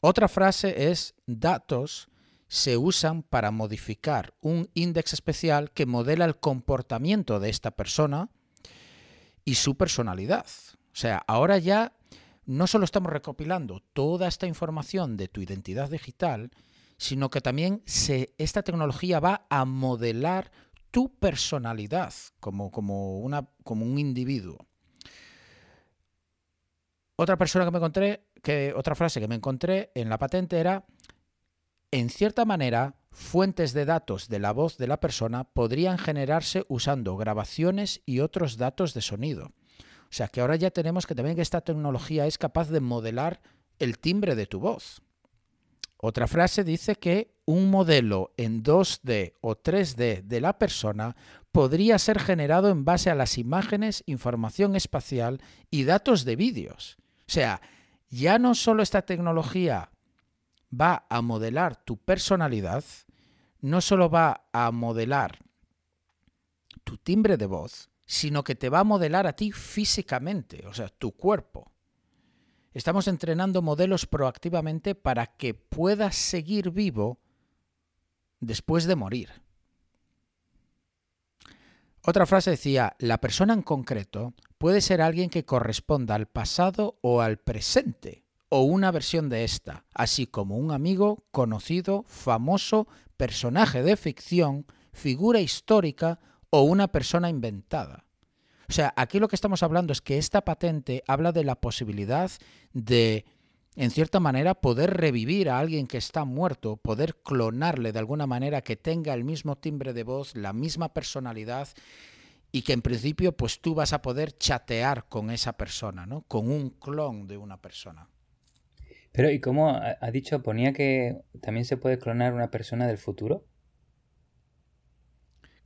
Otra frase es datos se usan para modificar un índice especial que modela el comportamiento de esta persona y su personalidad. O sea, ahora ya no solo estamos recopilando toda esta información de tu identidad digital, sino que también esta tecnología va a modelar tu personalidad como, como, una, como un individuo. Otra persona que me encontré, que, otra frase que me encontré en la patente era, en cierta manera, fuentes de datos de la voz de la persona podrían generarse usando grabaciones y otros datos de sonido. O sea que ahora ya tenemos que también que esta tecnología es capaz de modelar el timbre de tu voz. Otra frase dice que un modelo en 2D o 3D de la persona podría ser generado en base a las imágenes, información espacial y datos de vídeos. O sea, ya no solo esta tecnología va a modelar tu personalidad, no solo va a modelar tu timbre de voz, sino que te va a modelar a ti físicamente, o sea, tu cuerpo. Estamos entrenando modelos proactivamente para que puedas seguir vivo después de morir. Otra frase decía, la persona en concreto puede ser alguien que corresponda al pasado o al presente, o una versión de esta, así como un amigo, conocido, famoso, personaje de ficción, figura histórica o una persona inventada. O sea, aquí lo que estamos hablando es que esta patente habla de la posibilidad de, en cierta manera, poder revivir a alguien que está muerto, poder clonarle de alguna manera que tenga el mismo timbre de voz, la misma personalidad y que en principio pues tú vas a poder chatear con esa persona, ¿no? Con un clon de una persona. Pero ¿y cómo ha dicho? Ponía que también se puede clonar una persona del futuro.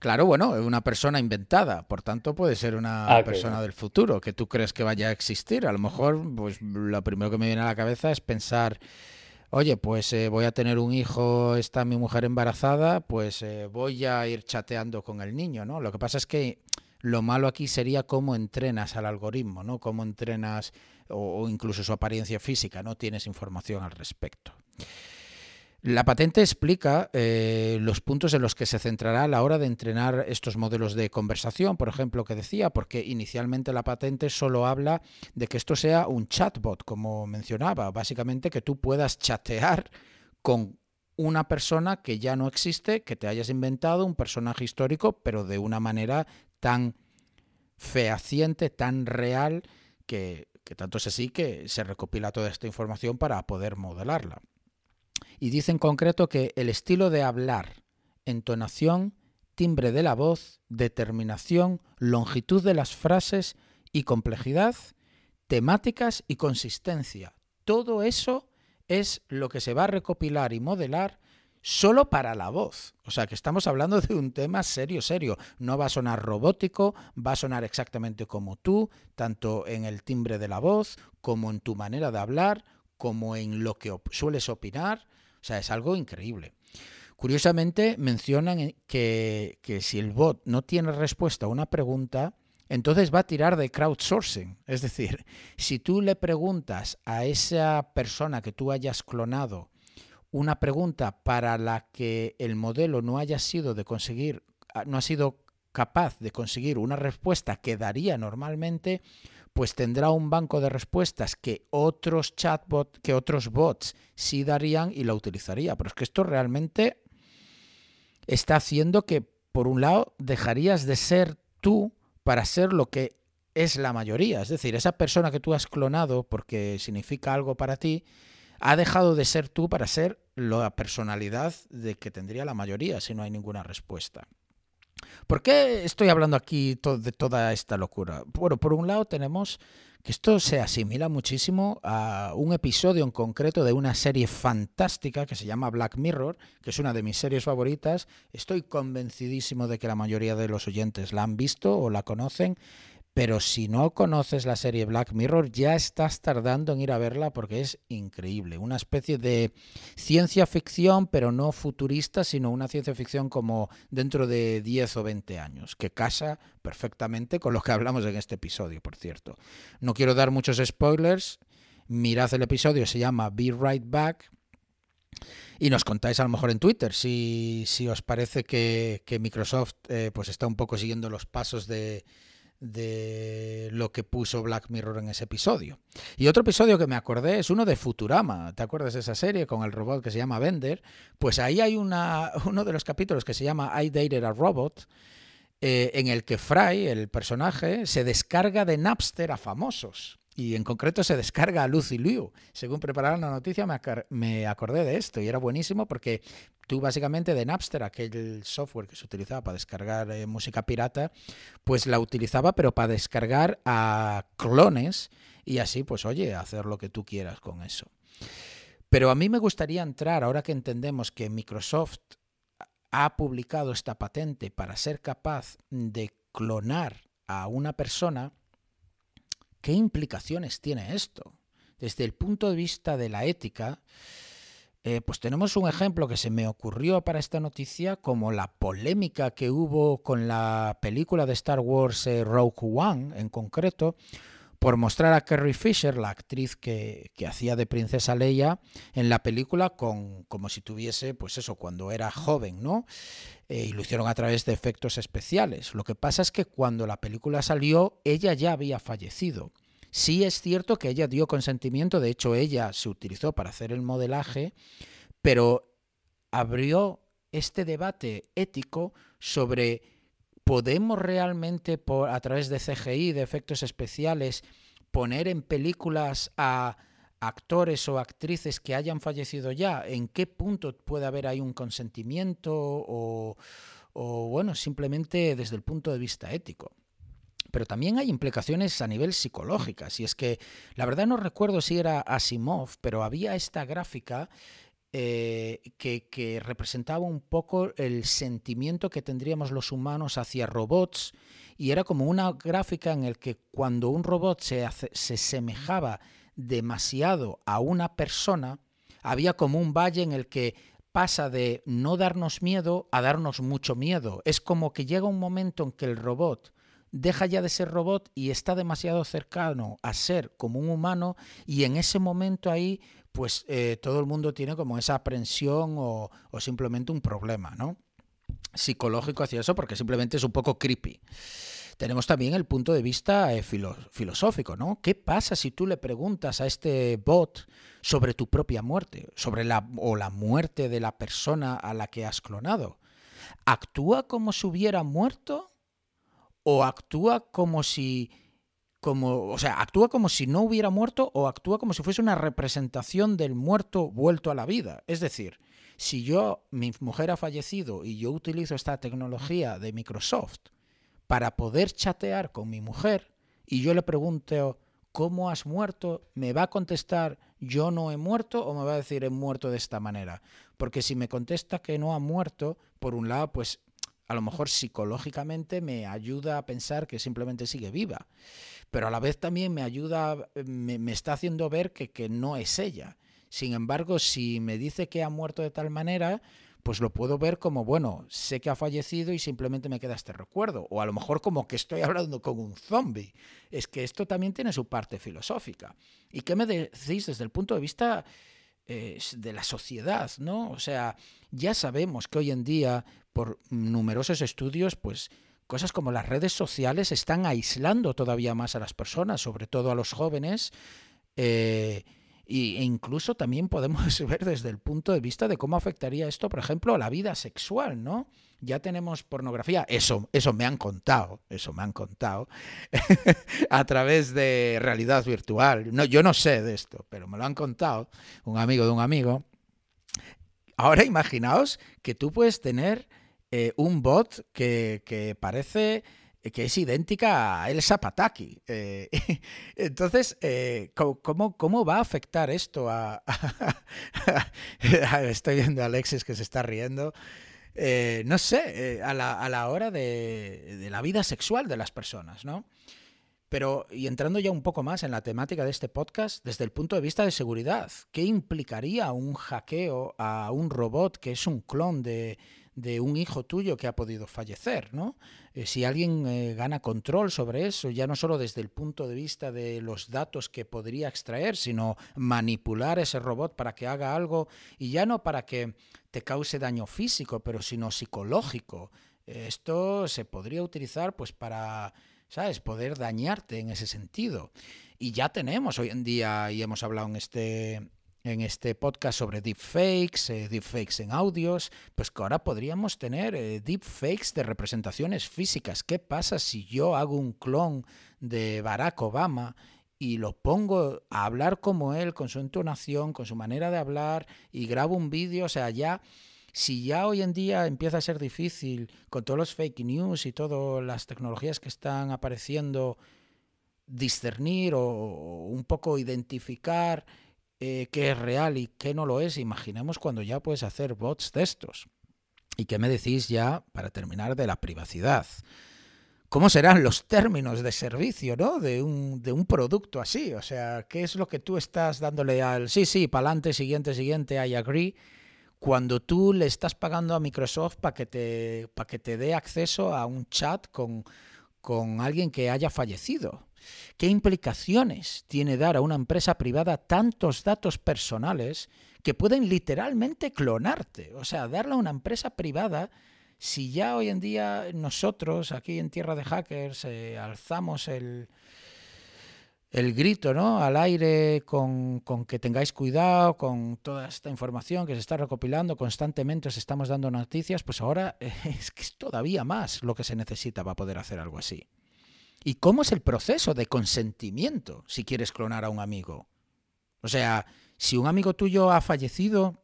Claro, bueno, es una persona inventada, por tanto puede ser una ah, persona del futuro que tú crees que vaya a existir. A lo mejor, pues lo primero que me viene a la cabeza es pensar, oye, pues eh, voy a tener un hijo, está mi mujer embarazada, pues eh, voy a ir chateando con el niño, ¿no? Lo que pasa es que lo malo aquí sería cómo entrenas al algoritmo, ¿no? Cómo entrenas o, incluso su apariencia física, no tienes información al respecto. La patente explica eh, los puntos en los que se centrará a la hora de entrenar estos modelos de conversación, por ejemplo, que decía, porque inicialmente la patente solo habla de que esto sea un chatbot, como mencionaba, básicamente que tú puedas chatear con una persona que ya no existe, que te hayas inventado, un personaje histórico, pero de una manera tan fehaciente, tan real, que, que tanto es así que se recopila toda esta información para poder modelarla y dice en concreto que el estilo de hablar, entonación, timbre de la voz, determinación, longitud de las frases y complejidad, temáticas y consistencia. Todo eso es lo que se va a recopilar y modelar solo para la voz. O sea que estamos hablando de un tema serio, serio. No va a sonar robótico, va a sonar exactamente como tú, tanto en el timbre de la voz, como en tu manera de hablar, como en lo que sueles opinar. O sea, es algo increíble. Curiosamente, mencionan que, que si el bot no tiene respuesta a una pregunta, entonces va a tirar de crowdsourcing. Es decir, si tú le preguntas a esa persona que tú hayas clonado una pregunta para la que el modelo no haya sido de conseguir, no ha sido capaz de conseguir una respuesta que daría normalmente, pues tendrá un banco de respuestas que otros chatbots, que otros bots sí darían y lo utilizaría. Pero es que esto realmente está haciendo que, por un lado, dejarías de ser tú para ser lo que es la mayoría. Es decir, esa persona que tú has clonado porque significa algo para ti, ha dejado de ser tú para ser la personalidad de que tendría la mayoría si no hay ninguna respuesta. ¿Por qué estoy hablando aquí de toda esta locura? Bueno, por un lado tenemos que esto se asimila muchísimo a un episodio en concreto de una serie fantástica que se llama Black Mirror, que es una de mis series favoritas. Estoy convencidísimo de que la mayoría de los oyentes la han visto o la conocen pero si no conoces la serie Black Mirror, ya estás tardando en ir a verla porque es increíble. Una especie de ciencia ficción, pero no futurista, sino una ciencia ficción como dentro de 10 o 20 años, que casa perfectamente con lo que hablamos en este episodio, por cierto. No quiero dar muchos spoilers. Mirad el episodio, se llama Be Right Back. Y nos contáis a lo mejor en Twitter si, si os parece que, Microsoft eh, pues está un poco siguiendo los pasos de, de lo que puso Black Mirror en ese episodio. Y otro episodio que me acordé es uno de Futurama. ¿Te acuerdas de esa serie con el robot que se llama Bender? Pues ahí hay una, uno de los capítulos que se llama I Dated a Robot, eh, en el que Fry, el personaje, se descarga de Napster a famosos. Y en concreto se descarga a Lucy Liu. Según prepararon la noticia me, acordé de esto y era buenísimo porque tú básicamente de Napster, aquel software que se utilizaba para descargar eh, música pirata, pues la utilizaba pero para descargar a clones y así pues oye, hacer lo que tú quieras con eso. Pero a mí me gustaría entrar, ahora que entendemos que Microsoft ha publicado esta patente para ser capaz de clonar a una persona, ¿Qué implicaciones tiene esto? Desde el punto de vista de la ética, eh, pues tenemos un ejemplo que se me ocurrió para esta noticia, como la polémica que hubo con la película de Star Wars eh, Rogue One en concreto, por mostrar a Carrie Fisher, la actriz que, hacía de princesa Leia, en la película con, como si tuviese, pues eso, cuando era joven, ¿no? Eh, y lo hicieron a través de efectos especiales. Lo que pasa es que cuando la película salió, ella ya había fallecido. Sí es cierto que ella dio consentimiento, de hecho ella se utilizó para hacer el modelaje, pero abrió este debate ético sobre ¿podemos realmente por, a través de CGI, de efectos especiales, poner en películas a actores o actrices que hayan fallecido ya, ¿en qué punto puede haber ahí un consentimiento o, bueno, simplemente desde el punto de vista ético? Pero también hay implicaciones a nivel psicológico. Y es que la verdad no recuerdo si era Asimov, pero había esta gráfica eh, que, representaba un poco el sentimiento que tendríamos los humanos hacia robots y era como una gráfica en el que cuando un robot se, se semejaba demasiado a una persona, había como un valle en el que pasa de no darnos miedo a darnos mucho miedo. Es como que llega un momento en que el robot deja ya de ser robot y está demasiado cercano a ser como un humano y en ese momento ahí pues eh, todo el mundo tiene como esa aprensión o, o simplemente un problema, ¿no? Psicológico hacia eso porque simplemente es un poco creepy tenemos también el punto de vista eh, filosófico, ¿no? ¿Qué pasa si tú le preguntas a este bot sobre tu propia muerte, sobre la o la muerte de la persona a la que has clonado? ¿Actúa como si hubiera muerto o actúa como si como, o sea, actúa como si no hubiera muerto o actúa como si fuese una representación del muerto vuelto a la vida. Es decir, si yo, mi mujer ha fallecido y yo utilizo esta tecnología de Microsoft para poder chatear con mi mujer y yo le pregunto, ¿cómo has muerto? ¿Me va a contestar yo no he muerto o me va a decir he muerto de esta manera? Porque si me contesta que no ha muerto, por un lado, pues a lo mejor psicológicamente me ayuda a pensar que simplemente sigue viva, pero a la vez también me ayuda, me, me está haciendo ver que, que no es ella. Sin embargo, si me dice que ha muerto de tal manera, pues lo puedo ver como, bueno, sé que ha fallecido y simplemente me queda este recuerdo. O a lo mejor como que estoy hablando con un zombie. Es que esto también tiene su parte filosófica. ¿Y qué me decís desde el punto de vista eh, de la sociedad? ¿no? O sea, ya sabemos que hoy en día, por numerosos estudios, pues cosas como las redes sociales están aislando todavía más a las personas, sobre todo a los jóvenes. Eh, e incluso también podemos ver desde el punto de vista de cómo afectaría esto, por ejemplo, a la vida sexual, ¿no? Ya tenemos pornografía, eso, eso me han contado, eso me han contado, a través de realidad virtual. No, yo no sé de esto, pero me lo han contado un amigo de un amigo. Ahora imaginaos que tú puedes tener eh, un bot que, que parece que es idéntica a Elsa Pataki. Eh, entonces, eh, ¿cómo, ¿cómo, va a afectar esto a... Estoy viendo a Alexis que se está riendo. Eh, no sé, a la, a, la, hora de, de, la vida sexual de las personas, ¿no? Pero, y entrando ya un poco más en la temática de este podcast, desde el punto de vista de seguridad, ¿qué implicaría un hackeo a un robot que es un clon de, de un hijo tuyo que ha podido fallecer, ¿no? Eh, si alguien eh, gana control sobre eso, ya no solo desde el punto de vista de los datos que podría extraer, sino manipular ese robot para que haga algo y ya no para que te cause daño físico, pero sino psicológico. Esto se podría utilizar pues para, ¿sabes?, poder dañarte en ese sentido. Y ya tenemos hoy en día, y hemos hablado en este en este podcast sobre deepfakes, eh, deepfakes en audios, pues que ahora podríamos tener eh, deepfakes de representaciones físicas. ¿Qué pasa si yo hago un clon de Barack Obama y lo pongo a hablar como él, con su entonación, con su manera de hablar, y grabo un vídeo? O sea, ya si ya hoy en día empieza a ser difícil con todos los fake news y todas las tecnologías que están apareciendo, discernir o un poco identificar eh, qué es real y qué no lo es, imaginemos cuando ya puedes hacer bots de estos. ¿Y qué me decís ya, para terminar, de la privacidad? ¿Cómo serán los términos de servicio ¿no? de, un, de un producto así? O sea, ¿qué es lo que tú estás dándole al sí, sí, para adelante, siguiente, siguiente, I agree? Cuando tú le estás pagando a Microsoft para que te, que te dé acceso a un chat con, con alguien que haya fallecido. ¿Qué implicaciones tiene dar a una empresa privada tantos datos personales que pueden literalmente clonarte? O sea, darle a una empresa privada, si ya hoy en día nosotros aquí en Tierra de Hackers eh, alzamos el, el grito ¿no? al aire con, con, que tengáis cuidado con toda esta información que se está recopilando constantemente, os estamos dando noticias, pues ahora es que es todavía más lo que se necesita para poder hacer algo así. ¿Y cómo es el proceso de consentimiento si quieres clonar a un amigo? O sea, si un amigo tuyo ha fallecido,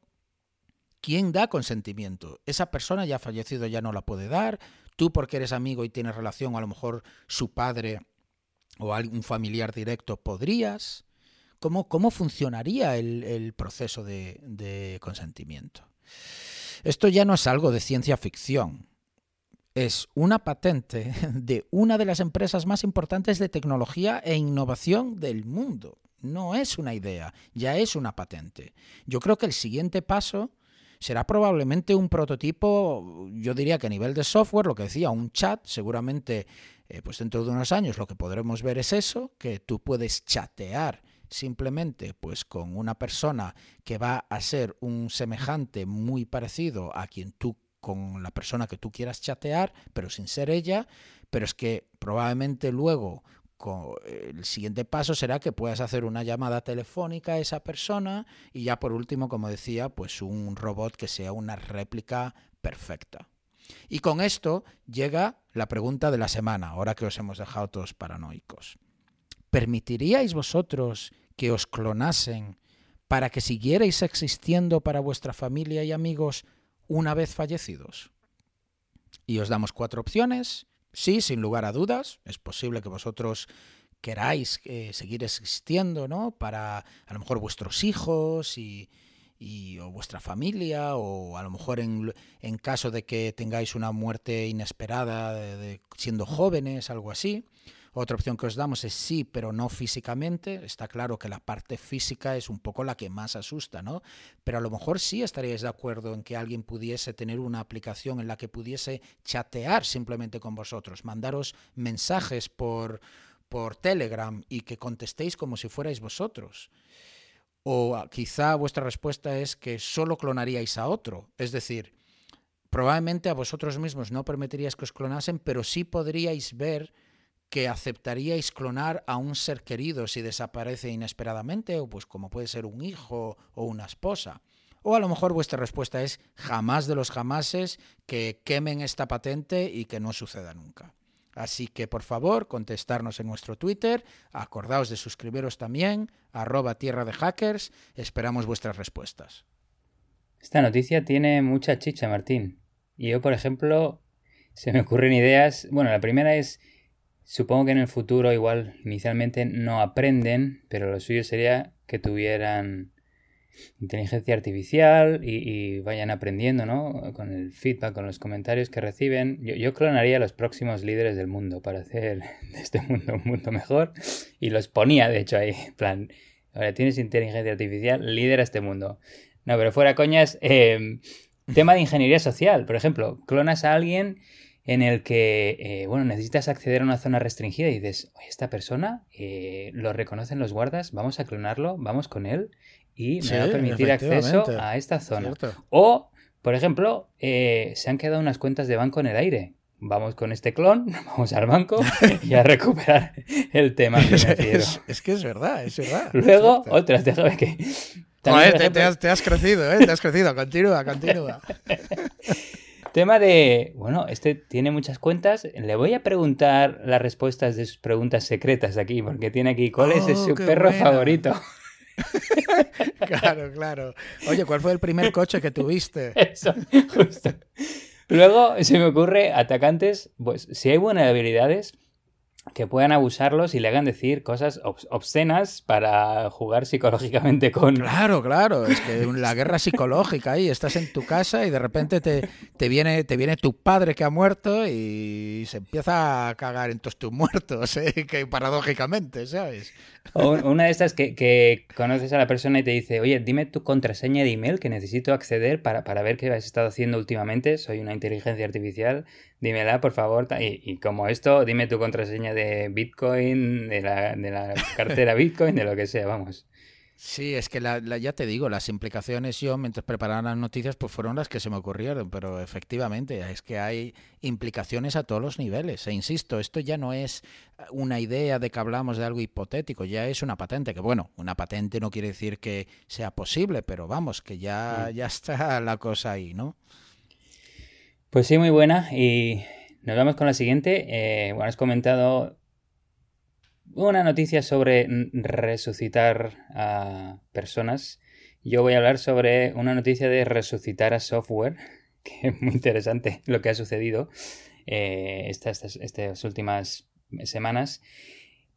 ¿quién da consentimiento? Esa persona ya ha fallecido, ya no la puede dar. Tú porque eres amigo y tienes relación, a lo mejor su padre o algún familiar directo podrías. ¿Cómo, cómo funcionaría el, proceso de consentimiento? Esto ya no es algo de ciencia ficción es una patente de una de las empresas más importantes de tecnología e innovación del mundo. No es una idea, ya es una patente. Yo creo que el siguiente paso será probablemente un prototipo, yo diría que a nivel de software, lo que decía, un chat, seguramente eh, pues dentro de unos años lo que podremos ver es eso, que tú puedes chatear simplemente pues con una persona que va a ser un semejante muy parecido a quien tú con la persona que tú quieras chatear, pero sin ser ella, pero es que probablemente luego el siguiente paso será que puedas hacer una llamada telefónica a esa persona y ya por último, como decía, pues un robot que sea una réplica perfecta. Y con esto llega la pregunta de la semana, ahora que os hemos dejado todos paranoicos. ¿Permitiríais vosotros que os clonasen para que siguierais existiendo para vuestra familia y amigos una vez fallecidos. Y os damos cuatro opciones. Sí, sin lugar a dudas, es posible que vosotros queráis eh, seguir existiendo, ¿no? Para a lo mejor vuestros hijos y, o vuestra familia, o a lo mejor en, en, caso de que tengáis una muerte inesperada de, siendo jóvenes, algo así. Otra opción que os damos es sí, pero no físicamente. Está claro que la parte física es un poco la que más asusta, ¿no? Pero a lo mejor sí estaríais de acuerdo en que alguien pudiese tener una aplicación en la que pudiese chatear simplemente con vosotros, mandaros mensajes por, por Telegram y que contestéis como si fuerais vosotros. O quizá vuestra respuesta es que solo clonaríais a otro. Es decir, probablemente a vosotros mismos no permitiríais que os clonasen, pero sí podríais ver que aceptaríais clonar a un ser querido si desaparece inesperadamente, o pues como puede ser un hijo o una esposa. O a lo mejor vuestra respuesta es jamás de los jamases que quemen esta patente y que no suceda nunca. Así que por favor, contestarnos en nuestro Twitter, acordaos de suscribiros también, arroba tierra de hackers, esperamos vuestras respuestas. Esta noticia tiene mucha chicha, Martín. Y yo, por ejemplo, se me ocurren ideas. Bueno, la primera es, supongo que en el futuro igual inicialmente no aprenden, pero lo suyo sería que tuvieran inteligencia artificial y, vayan aprendiendo, ¿no? Con el feedback, con los comentarios que reciben. Yo, clonaría a los próximos líderes del mundo para hacer de este mundo un mundo mejor. Y los ponía, de hecho, ahí, en plan, ahora tienes inteligencia artificial, lidera este mundo. No, pero fuera coñas, em, tema de ingeniería social, por ejemplo, clonas a alguien en el que, eh, bueno, necesitas acceder a una zona restringida y dices, oye, esta persona eh, lo reconocen los guardas, vamos a clonarlo, vamos con él y me va a permitir acceso a esta zona. O, por ejemplo, eh, se han quedado unas cuentas de banco en el aire. Vamos con este clon, vamos al banco y a recuperar el tema financiero. Es, que es verdad, es verdad. Luego, otras, déjame que. te, has, te, has, crecido, ¿eh? Te has crecido. Continúa, continúa. Tema de, bueno, este tiene muchas cuentas. Le voy a preguntar las respuestas de sus preguntas secretas aquí, porque tiene aquí, ¿cuál es oh, su perro favorito? claro, claro. Oye, ¿cuál fue el primer coche que tuviste? Eso, justo. Luego se me ocurre atacantes, pues si hay buenas habilidades, que puedan abusarlos y le hagan decir cosas obscenas para jugar psicológicamente con... Claro, claro, es que la guerra psicológica ahí, estás en tu casa y de repente te, te, viene, te viene tu padre que ha muerto y se empieza a cagar en todos tus muertos, ¿eh? que paradójicamente, ¿sabes? O una de estas que, que, conoces a la persona y te dice, oye, dime tu contraseña de email que necesito acceder para, para ver qué has estado haciendo últimamente, soy una inteligencia artificial, dímela, por favor. Y, como esto, dime tu contraseña de Bitcoin, de la, de la cartera Bitcoin, de lo que sea, vamos. Sí, es que la, ya te digo, las implicaciones yo mientras preparaba las noticias pues fueron las que se me ocurrieron, pero efectivamente es que hay implicaciones a todos los niveles. E insisto, esto ya no es una idea de que hablamos de algo hipotético, ya es una patente, que bueno, una patente no quiere decir que sea posible, pero vamos, que ya, mm. ya está la cosa ahí, ¿no? Pues sí, muy buena. Y nos vamos con la siguiente. Eh, bueno, has comentado una noticia sobre resucitar a personas. Yo voy a hablar sobre una noticia de resucitar a software, que es muy interesante lo que ha sucedido eh, estas, últimas semanas.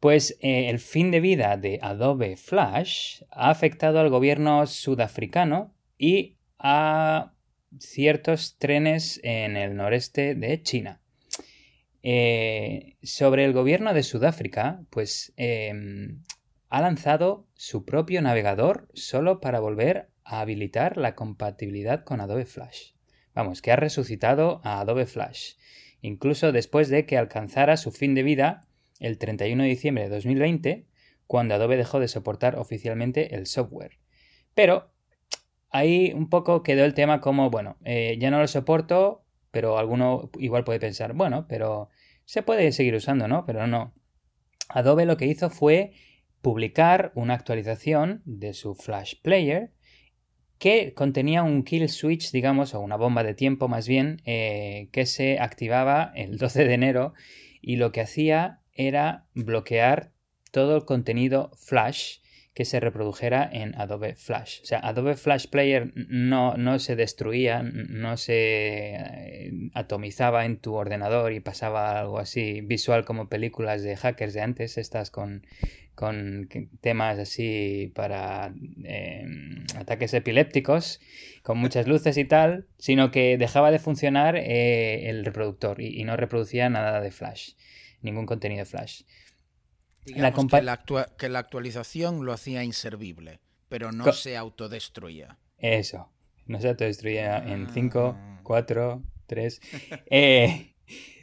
Pues eh, el fin de vida de Adobe Flash ha afectado al gobierno sudafricano y a ciertos trenes en el noreste de China. Eh, sobre el gobierno de Sudáfrica, pues em, ha lanzado su propio navegador solo para volver a habilitar la compatibilidad con Adobe Flash. Vamos, que ha resucitado a Adobe Flash, incluso después de que alcanzara su fin de vida el 31 de diciembre de 2020, cuando Adobe dejó de soportar oficialmente el software. Pero ahí un poco quedó el tema como, bueno, eh, ya no lo soporto, pero alguno igual puede pensar, bueno, pero se puede seguir usando, ¿no? Pero no. Adobe lo que hizo fue publicar una actualización de su Flash Player que contenía un kill switch, digamos, o una bomba de tiempo más bien, eh, que se activaba el 12 de enero y lo que hacía era bloquear todo el contenido Flash que se reprodujera en Adobe Flash. O sea, Adobe Flash Player no, no se destruía, no se eh, atomizaba en tu ordenador y pasaba algo así visual como películas de hackers de antes, estas con, con temas así para em, ataques epilépticos, con muchas luces y tal, sino que dejaba de funcionar eh, el reproductor y, y no reproducía nada de Flash, ningún contenido Flash la que, la que, la actualización lo hacía inservible, pero no se autodestruía. Eso, no se autodestruía en 5, 4, 3.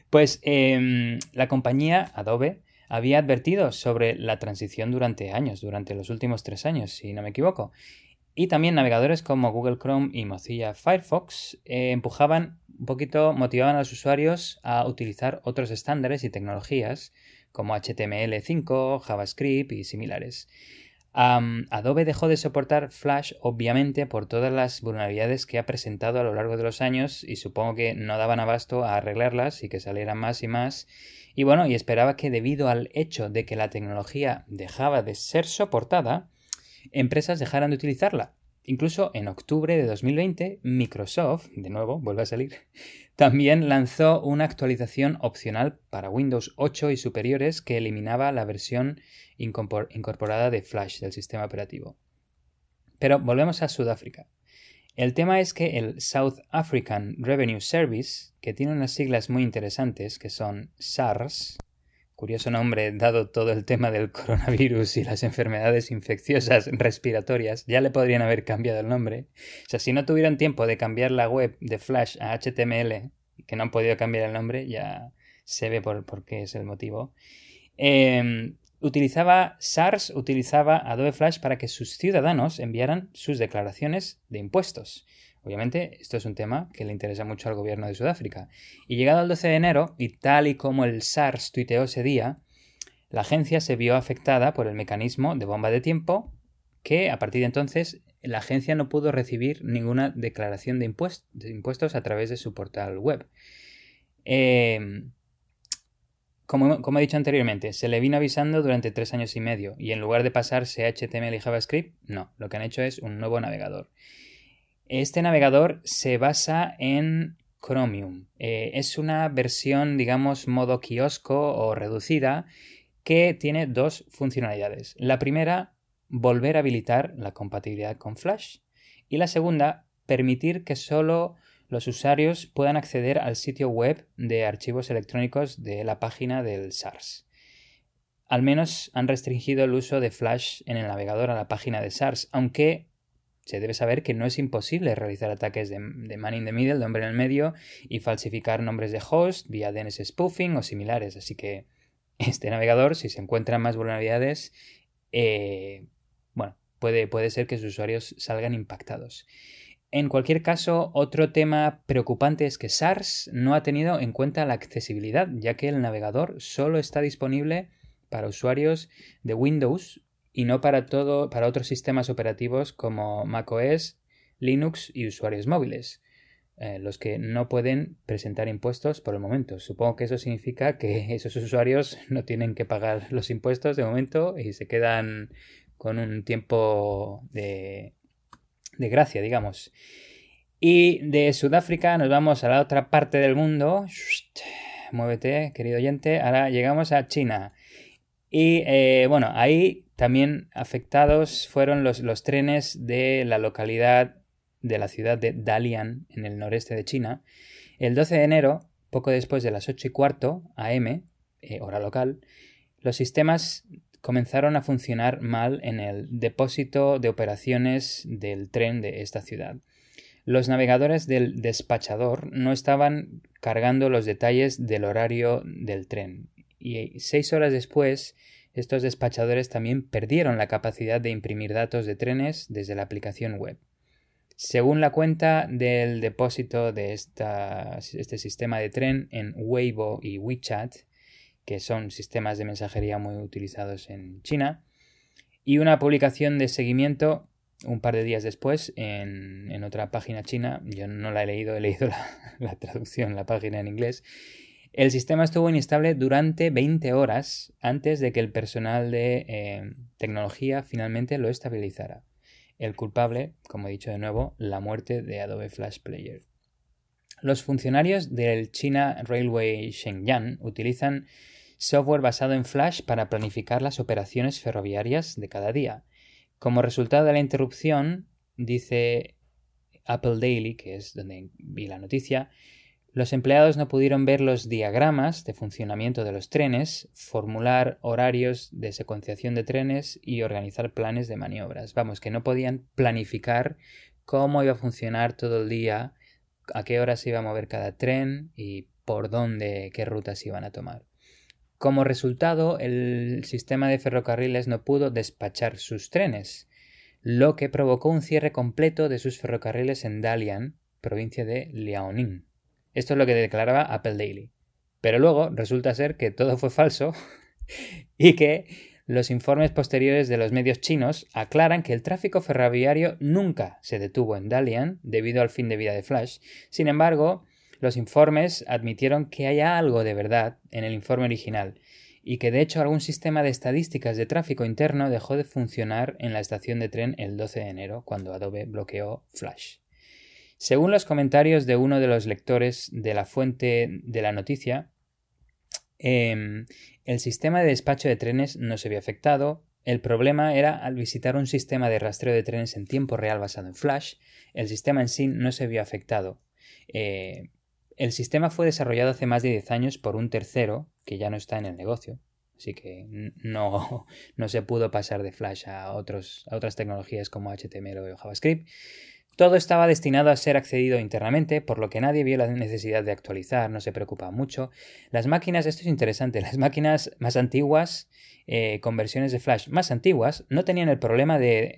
pues em, la compañía Adobe había advertido sobre la transición durante años, durante los últimos tres años, si no me equivoco. Y también navegadores como Google Chrome y Mozilla Firefox eh, empujaban un poquito, motivaban a los usuarios a utilizar otros estándares y tecnologías como HTML5, JavaScript y similares. Adobe dejó de soportar Flash obviamente por todas las vulnerabilidades que ha presentado a lo largo de los años y supongo que no daban abasto a arreglarlas y que salieran más y más. Y bueno, y esperaba que debido al hecho de que la tecnología dejaba de ser soportada, empresas dejaran de utilizarla. Incluso en octubre de 2020, Microsoft, de nuevo, vuelve a salir, también lanzó una actualización opcional para Windows 8 y superiores que eliminaba la versión incorporada de Flash del sistema operativo. Pero volvemos a Sudáfrica. El tema es que el South African Revenue Service, que tiene unas siglas muy interesantes que son SARS, curioso nombre dado todo el tema del coronavirus y las enfermedades infecciosas respiratorias, ya le podrían haber cambiado el nombre. O sea, si no tuvieron tiempo de cambiar la web de Flash a HTML, que no han podido cambiar el nombre, ya se ve por, qué es el motivo. Em, utilizaba SARS, utilizaba Adobe Flash para que sus ciudadanos enviaran sus declaraciones de impuestos. Obviamente, esto es un tema que le interesa mucho al gobierno de Sudáfrica. Y llegado el 12 de enero, y tal y como el SARS tuiteó ese día, la agencia se vio afectada por el mecanismo de bomba de tiempo que a partir de entonces la agencia no pudo recibir ninguna declaración de, impuestos a través de su portal web. Em, como, como, he dicho anteriormente, se le vino avisando durante tres años y medio y en lugar de pasarse a HTML y JavaScript, no, lo que han hecho es un nuevo navegador. Este navegador se basa en Chromium. Eh, es una versión, digamos, modo kiosco o reducida que tiene dos funcionalidades. La primera, volver a habilitar la compatibilidad con Flash. Y la segunda, permitir que solo los usuarios puedan acceder al sitio web de archivos electrónicos de la página del SARS. Al menos han restringido el uso de Flash en el navegador a la página de SARS, aunque se debe saber que no es imposible realizar ataques de, man in the middle, de hombre en el medio, y falsificar nombres de host vía DNS spoofing o similares. Así que este navegador, si se encuentran más vulnerabilidades, eh, bueno, puede, puede ser que sus usuarios salgan impactados. En cualquier caso, otro tema preocupante es que SARS no ha tenido en cuenta la accesibilidad, ya que el navegador solo está disponible para usuarios de Windows y no para todo para otros sistemas operativos como macOS, Linux y usuarios móviles, eh, los que no pueden presentar impuestos por el momento. Supongo que eso significa que esos usuarios no tienen que pagar los impuestos de momento y se quedan con un tiempo de, de gracia, digamos. Y de Sudáfrica nos vamos a la otra parte del mundo. Muévete, querido oyente. Ahora llegamos a China. Y eh, bueno, ahí también afectados fueron los, trenes de la localidad de la ciudad de Dalian, en el noreste de China. El 12 de enero, poco después de las 8 y cuarto AM, eh, hora local, los sistemas comenzaron a funcionar mal en el depósito de operaciones del tren de esta ciudad. Los navegadores del despachador no estaban cargando los detalles del horario del tren y seis horas después estos despachadores también perdieron la capacidad de imprimir datos de trenes desde la aplicación web. Según la cuenta del depósito de este sistema de tren en Weibo y WeChat, que son sistemas de mensajería muy utilizados en China, y una publicación de seguimiento un par de días después en, otra página china, yo no la he leído, he leído la, la traducción, la página en inglés, el sistema estuvo inestable durante 20 horas antes de que el personal de eh, tecnología finalmente lo estabilizara. El culpable, como he dicho de nuevo, la muerte de Adobe Flash Player. Los funcionarios del China Railway Shenyang utilizan software basado en Flash para planificar las operaciones ferroviarias de cada día. Como resultado de la interrupción, dice Apple Daily, que es donde vi la noticia, los empleados no pudieron ver los diagramas de funcionamiento de los trenes, formular horarios de secuenciación de trenes y organizar planes de maniobras. Vamos, que no podían planificar cómo iba a funcionar todo el día, a qué hora se iba a mover cada tren y por dónde, qué rutas iban a tomar. Como resultado, el sistema de ferrocarriles no pudo despachar sus trenes, lo que provocó un cierre completo de sus ferrocarriles en Dalian, provincia de Liaoning. Esto es lo que declaraba Apple Daily. Pero luego resulta ser que todo fue falso y que los informes posteriores de los medios chinos aclaran que el tráfico ferroviario nunca se detuvo en Dalian debido al fin de vida de Flash. Sin embargo, los informes admitieron que hay algo de verdad en el informe original y que de hecho algún sistema de estadísticas de tráfico interno dejó de funcionar en la estación de tren el 12 de enero cuando Adobe bloqueó Flash. Según los comentarios de uno de los lectores de la fuente de la noticia, em, el sistema de despacho de trenes no se vio afectado. El problema era al visitar un sistema de rastreo de trenes en tiempo real basado en Flash, el sistema en sí no se vio afectado. Eh, el sistema fue desarrollado hace más de 10 años por un tercero que ya no está en el negocio, así que no, se pudo pasar de Flash a otras tecnologías como HTML o JavaScript. Todo estaba destinado a ser accedido internamente, por lo que nadie vio la necesidad de actualizar, no se preocupaba mucho. Las máquinas, esto es interesante, las máquinas más antiguas, eh, con versiones de Flash más antiguas, no tenían el problema de,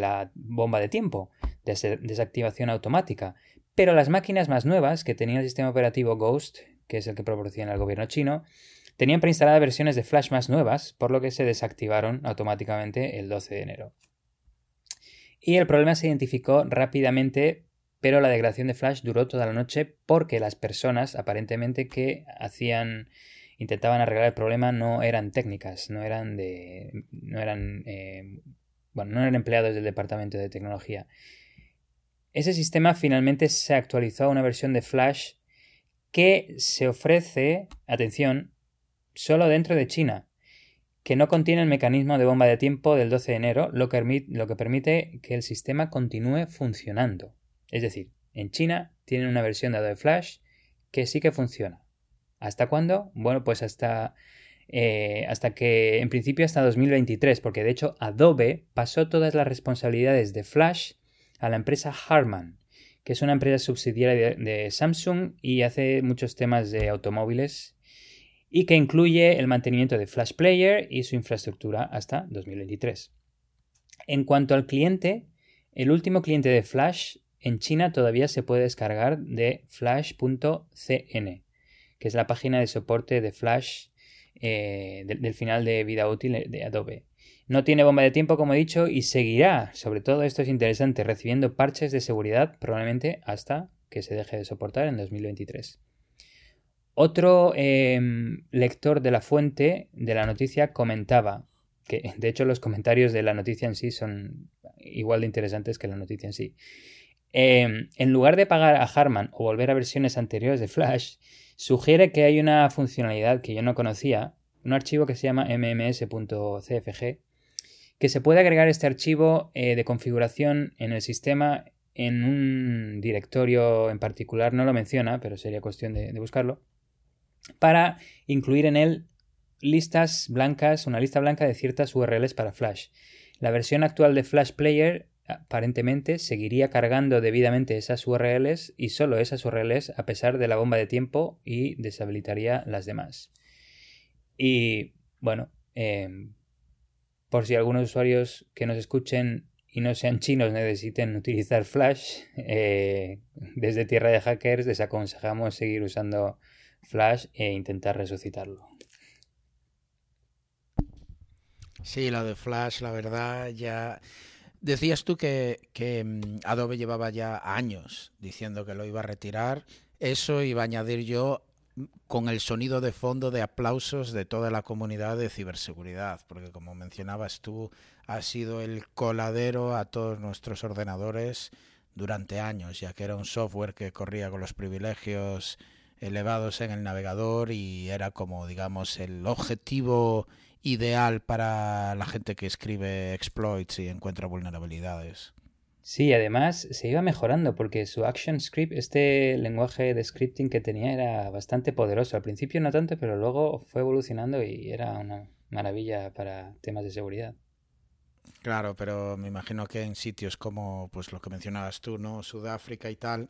la bomba de tiempo, de desactivación automática. Pero las máquinas más nuevas, que tenían el sistema operativo Ghost, que es el que proporciona el gobierno chino, tenían preinstaladas versiones de Flash más nuevas, por lo que se desactivaron automáticamente el 12 de enero. Y el problema se identificó rápidamente, pero la degradación de Flash duró toda la noche porque las personas aparentemente que hacían intentaban arreglar el problema no eran técnicas, no eran de no eran eh, bueno, no eran empleados del departamento de tecnología. Ese sistema finalmente se actualizó a una versión de Flash que se ofrece, atención, solo dentro de China que no contiene el mecanismo de bomba de tiempo del 12 de enero, lo que, permite que el sistema continúe funcionando. Es decir, en China tienen una versión de Adobe Flash que sí que funciona. ¿Hasta cuándo? Bueno, pues hasta, eh, hasta que, en principio, hasta 2023, porque de hecho Adobe pasó todas las responsabilidades de Flash a la empresa Harman, que es una empresa subsidiaria de Samsung y hace muchos temas de automóviles y que incluye el mantenimiento de Flash Player y su infraestructura hasta 2023. En cuanto al cliente, el último cliente de Flash en China todavía se puede descargar de flash.cn, que es la página de soporte de Flash eh, del, final de vida útil de Adobe. No tiene bomba de tiempo, como he dicho, y seguirá, sobre todo esto es interesante, recibiendo parches de seguridad probablemente hasta que se deje de soportar en 2023. Otro em, lector de la fuente de la noticia comentaba que, de hecho, los comentarios de la noticia en sí son igual de interesantes que la noticia en sí. Em, en lugar de pagar a Harman o volver a versiones anteriores de Flash, sugiere que hay una funcionalidad que yo no conocía, un archivo que se llama mms.cfg, que se puede agregar este archivo eh, de configuración en el sistema en un directorio en particular, no lo menciona, pero sería cuestión de buscarlo para incluir en él listas blancas, una lista blanca de ciertas URLs para Flash. La versión actual de Flash Player aparentemente seguiría cargando debidamente esas URLs y solo esas URLs a pesar de la bomba de tiempo y deshabilitaría las demás. Y bueno, em, por si algunos usuarios que nos escuchen y no sean chinos necesiten utilizar Flash, eh, desde Tierra de Hackers les aconsejamos seguir usando Flash e intentar resucitarlo. Sí, lo de Flash, la verdad, ya... Decías tú que, mm, Adobe llevaba ya años diciendo que lo iba a retirar. Eso iba a añadir yo mm, con el sonido de fondo de aplausos de toda la comunidad de ciberseguridad, porque como mencionabas tú, ha sido el coladero a todos nuestros ordenadores durante años, ya que era un software que corría con los privilegios elevados en el navegador y era como, digamos, el objetivo ideal para la gente que escribe exploits y encuentra vulnerabilidades. Sí, además se iba mejorando porque su ActionScript, este lenguaje de scripting que tenía, era bastante poderoso. Al principio no tanto, pero luego fue evolucionando y era una maravilla para temas de seguridad. Claro, pero me imagino que en sitios como pues lo que mencionabas tú, ¿no? Sudáfrica y tal,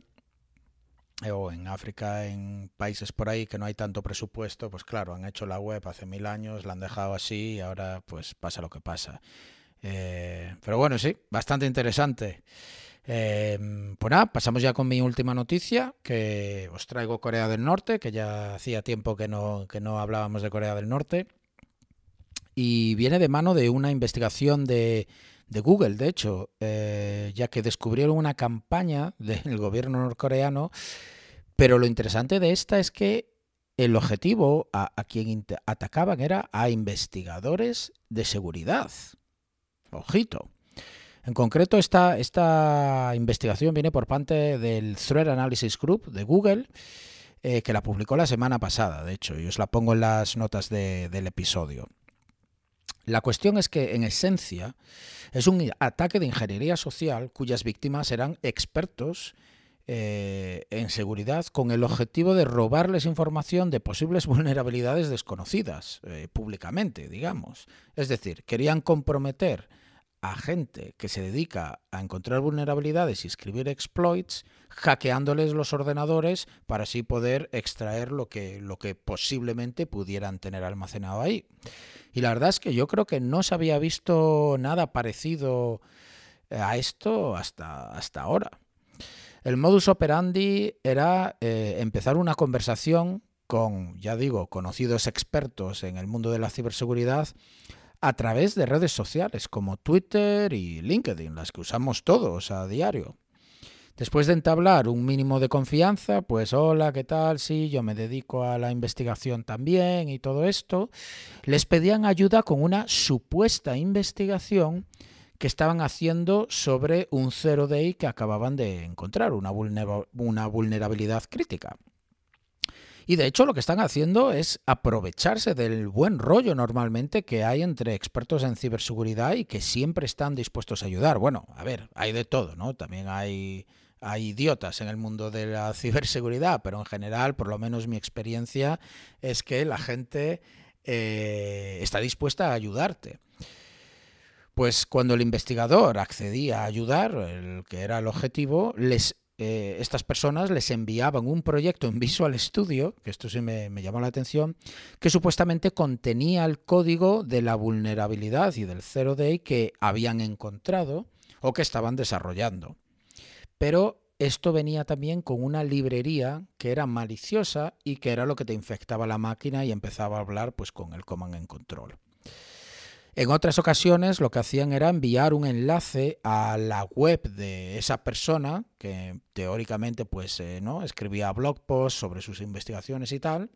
o en África, en países por ahí que no hay tanto presupuesto, pues claro, han hecho la web hace mil años, la han dejado así y ahora pues pasa lo que pasa. Eh, Pero bueno, sí, bastante interesante. Eh, pues nada, pasamos ya con mi última noticia, que os traigo Corea del Norte, que ya hacía tiempo que no, que no hablábamos de Corea del Norte. Y viene de mano de una investigación de, de Google, de hecho, eh, ya que descubrieron una campaña del gobierno norcoreano, pero lo interesante de esta es que el objetivo a, a quien atacaban era a investigadores de seguridad. Ojito. En concreto, esta, esta investigación viene por parte del Threat Analysis Group de Google, eh, que la publicó la semana pasada, de hecho, y os la pongo en las notas de, del episodio. La cuestión es que, en esencia, es un ataque de ingeniería social cuyas víctimas eran expertos eh, en seguridad con el objetivo de robarles información de posibles vulnerabilidades desconocidas eh, públicamente, digamos. Es decir, querían comprometer a gente que se dedica a encontrar vulnerabilidades y escribir exploits, hackeándoles los ordenadores para así poder extraer lo que, lo que posiblemente pudieran tener almacenado ahí. Y la verdad es que yo creo que no se había visto nada parecido a esto hasta, hasta ahora. El modus operandi era eh, empezar una conversación con, ya digo, conocidos expertos en el mundo de la ciberseguridad a través de redes sociales como Twitter y LinkedIn, las que usamos todos a diario. Después de entablar un mínimo de confianza, pues hola, ¿qué tal? Sí, yo me dedico a la investigación también y todo esto, les pedían ayuda con una supuesta investigación que estaban haciendo sobre un zero day que acababan de encontrar, una vulnerabilidad crítica. Y de hecho lo que están haciendo es aprovecharse del buen rollo normalmente que hay entre expertos en ciberseguridad y que siempre están dispuestos a ayudar. Bueno, a ver, hay de todo, ¿no? También hay, hay idiotas en el mundo de la ciberseguridad, pero en general, por lo menos mi experiencia es que la gente eh, está dispuesta a ayudarte. Pues cuando el investigador accedía a ayudar, el que era el objetivo, les eh, estas personas les enviaban un proyecto en Visual Studio, que esto sí me, llamó la atención, que supuestamente contenía el código de la vulnerabilidad y del zero day que habían encontrado o que estaban desarrollando. Pero esto venía también con una librería que era maliciosa y que era lo que te infectaba la máquina y empezaba a hablar pues con el command and control. En otras ocasiones lo que hacían era enviar un enlace a la web de esa persona que teóricamente pues eh, no escribía blog posts sobre sus investigaciones y tal,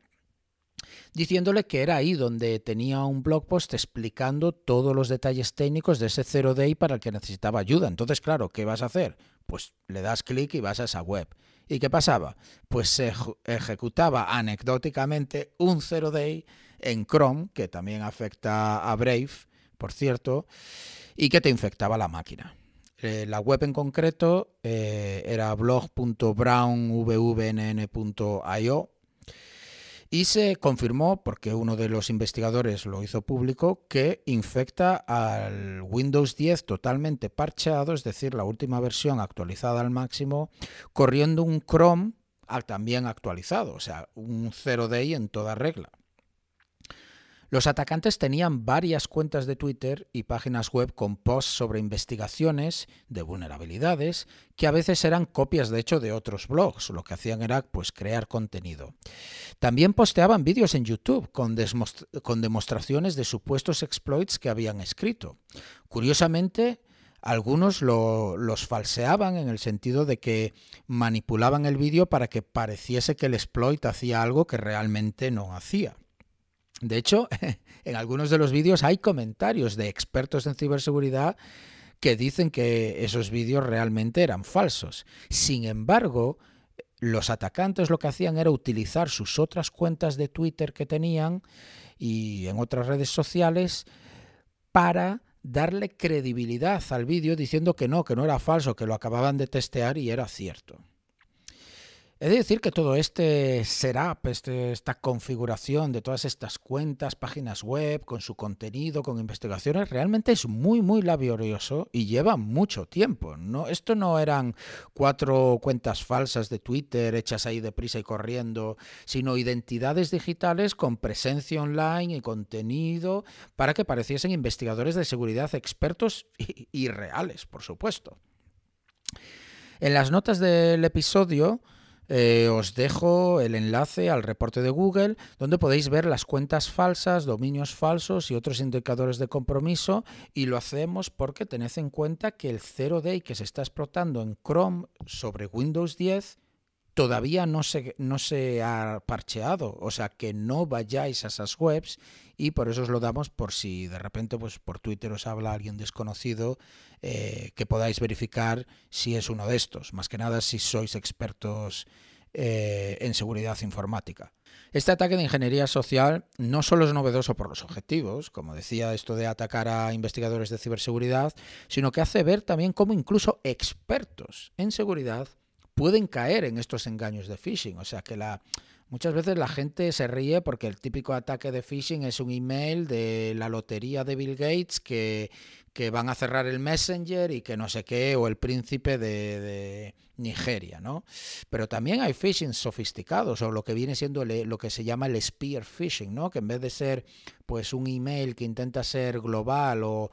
diciéndole que era ahí donde tenía un blog post explicando todos los detalles técnicos de ese zero day para el que necesitaba ayuda. Entonces, claro, ¿qué vas a hacer? Pues le das clic y vas a esa web. ¿Y qué pasaba? Pues se ejecutaba anecdóticamente un zero day en Chrome, que también afecta a Brave, por cierto, y que te infectaba la máquina. Eh, la web en concreto eh, era blog.brownvvnn.io y se confirmó, porque uno de los investigadores lo hizo público, que infecta al Windows 10 totalmente parcheado, es decir, la última versión actualizada al máximo, corriendo un Chrome también actualizado, o sea, un 0DI en toda regla. Los atacantes tenían varias cuentas de Twitter y páginas web con posts sobre investigaciones de vulnerabilidades que a veces eran copias de hecho de otros blogs. Lo que hacían era pues crear contenido. También posteaban vídeos en YouTube con, demostraciones de supuestos exploits que habían escrito. Curiosamente, algunos lo, los falseaban en el sentido de que manipulaban el vídeo para que pareciese que el exploit hacía algo que realmente no hacía. De hecho, en algunos de los vídeos hay comentarios de expertos en ciberseguridad que dicen que esos vídeos realmente eran falsos. Sin embargo, los atacantes lo que hacían era utilizar sus otras cuentas de Twitter que tenían y en otras redes sociales para darle credibilidad al vídeo diciendo que no, que no era falso, que lo acababan de testear y era cierto. He de decir que todo este setup, este, esta configuración de todas estas cuentas, páginas web, con su contenido, con investigaciones, realmente es muy, muy laborioso y lleva mucho tiempo. ¿no? Esto no eran cuatro cuentas falsas de Twitter hechas ahí deprisa y corriendo, sino identidades digitales con presencia online y contenido para que pareciesen investigadores de seguridad expertos y, y reales, por supuesto. En las notas del episodio eh, os dejo el enlace al reporte de Google donde podéis ver las cuentas falsas, dominios falsos y otros indicadores de compromiso y lo hacemos porque tened en cuenta que el 0day que se está explotando en Chrome sobre Windows 10 todavía no se, no se ha parcheado, o sea que no vayáis a esas webs y por eso os lo damos por si de repente pues por Twitter os habla alguien desconocido eh, que podáis verificar si es uno de estos, más que nada si sois expertos eh, en seguridad informática. Este ataque de ingeniería social no solo es novedoso por los objetivos, como decía esto de atacar a investigadores de ciberseguridad, sino que hace ver también cómo incluso expertos en seguridad pueden caer en estos engaños de phishing. O sea que la, muchas veces la gente se ríe porque el típico ataque de phishing es un email de la lotería de Bill Gates que, que van a cerrar el Messenger y que no sé qué, o el príncipe de, Nigeria, ¿no? Pero también hay phishing sofisticados, o lo que viene siendo lo que se llama el spear phishing, ¿no? Que en vez de ser pues un email que intenta ser global o,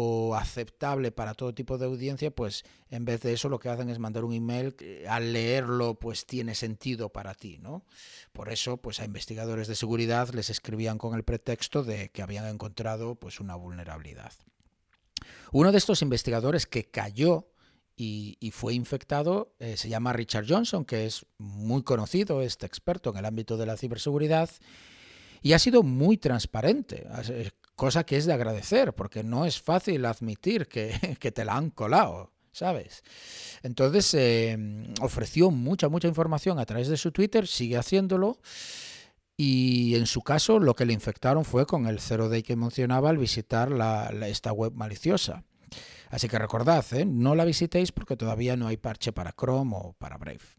o aceptable para todo tipo de audiencia, pues en vez de eso lo que hacen es mandar un email al leerlo pues tiene sentido para ti, ¿no? Por eso pues a investigadores de seguridad les escribían con el pretexto de que habían encontrado pues una vulnerabilidad. Uno de estos investigadores que cayó y, fue infectado eh, se llama Richard Johnson, que es muy conocido, este experto en el ámbito de la ciberseguridad, y ha sido muy transparente cosa que es de agradecer, porque no es fácil admitir que, te la han colado, ¿sabes? Entonces eh, ofreció mucha, mucha información a través de su Twitter, sigue haciéndolo. Y en su caso, lo que le infectaron fue con el 0day que mencionaba al visitar la, esta web maliciosa. Así que recordad, ¿eh? no la visitéis porque todavía no hay parche para Chrome o para Brave.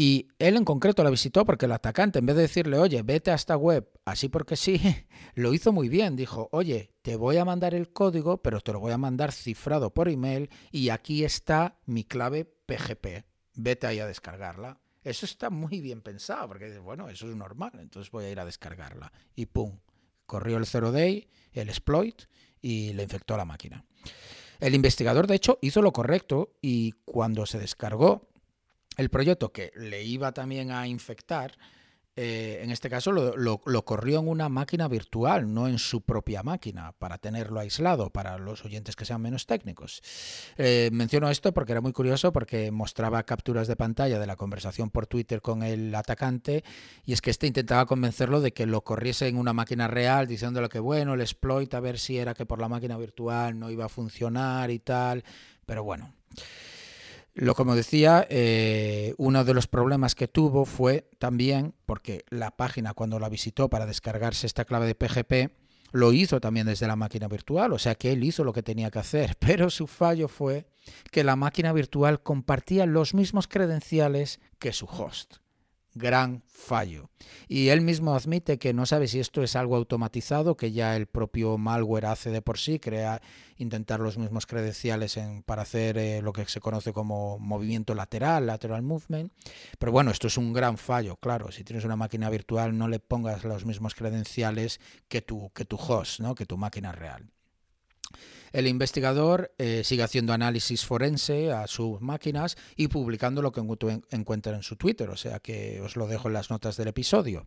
Y él en concreto la visitó porque el atacante, en vez de decirle, oye, vete a esta web, así porque sí, lo hizo muy bien. Dijo, oye, te voy a mandar el código, pero te lo voy a mandar cifrado por email y aquí está mi clave PGP. Vete ahí a descargarla. Eso está muy bien pensado, porque bueno, eso es normal, entonces voy a ir a descargarla. Y pum, corrió el 0day, el exploit, y le infectó a la máquina. El investigador, de hecho, hizo lo correcto y cuando se descargó el proyecto que le iba también a infectar, eh, en este caso lo, corrió en una máquina virtual, no en su propia máquina, para tenerlo aislado para los oyentes que sean menos técnicos. Eh, menciono esto porque era muy curioso, porque mostraba capturas de pantalla de la conversación por Twitter con el atacante, y es que este intentaba convencerlo de que lo corriese en una máquina real, diciéndole que bueno, el exploit, a ver si era que por la máquina virtual no iba a funcionar y tal, pero bueno. Lo como decía, eh, uno de los problemas que tuvo fue también porque la página cuando la visitó para descargarse esta clave de PGP lo hizo también desde la máquina virtual, o sea que él hizo lo que tenía que hacer, pero su fallo fue que la máquina virtual compartía los mismos credenciales que su host gran fallo. Y él mismo admite que no sabe si esto es algo automatizado, que ya el propio malware hace de por sí, crea intentar los mismos credenciales en, para hacer eh, lo que se conoce como movimiento lateral, lateral movement. Pero bueno, esto es un gran fallo, claro. Si tienes una máquina virtual, no le pongas los mismos credenciales que tu, que tu host, ¿no? que tu máquina real. El investigador eh, sigue haciendo análisis forense a sus máquinas y publicando lo que encuentra en su Twitter, o sea que os lo dejo en las notas del episodio.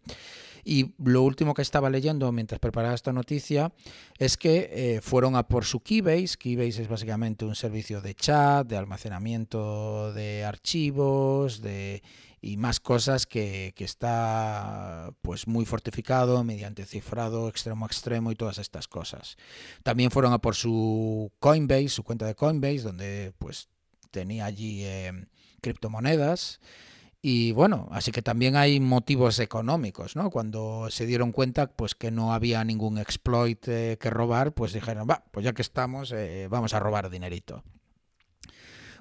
Y lo último que estaba leyendo mientras preparaba esta noticia es que eh, fueron a por su Keybase. Keybase es básicamente un servicio de chat, de almacenamiento de archivos, de y más cosas que, que, está pues muy fortificado mediante cifrado extremo a extremo y todas estas cosas. También fueron a por su Coinbase, su cuenta de Coinbase, donde pues tenía allí eh, criptomonedas. Y bueno, así que también hay motivos económicos, ¿no? Cuando se dieron cuenta pues que no había ningún exploit eh, que robar, pues dijeron, va, pues ya que estamos, eh, vamos a robar dinerito.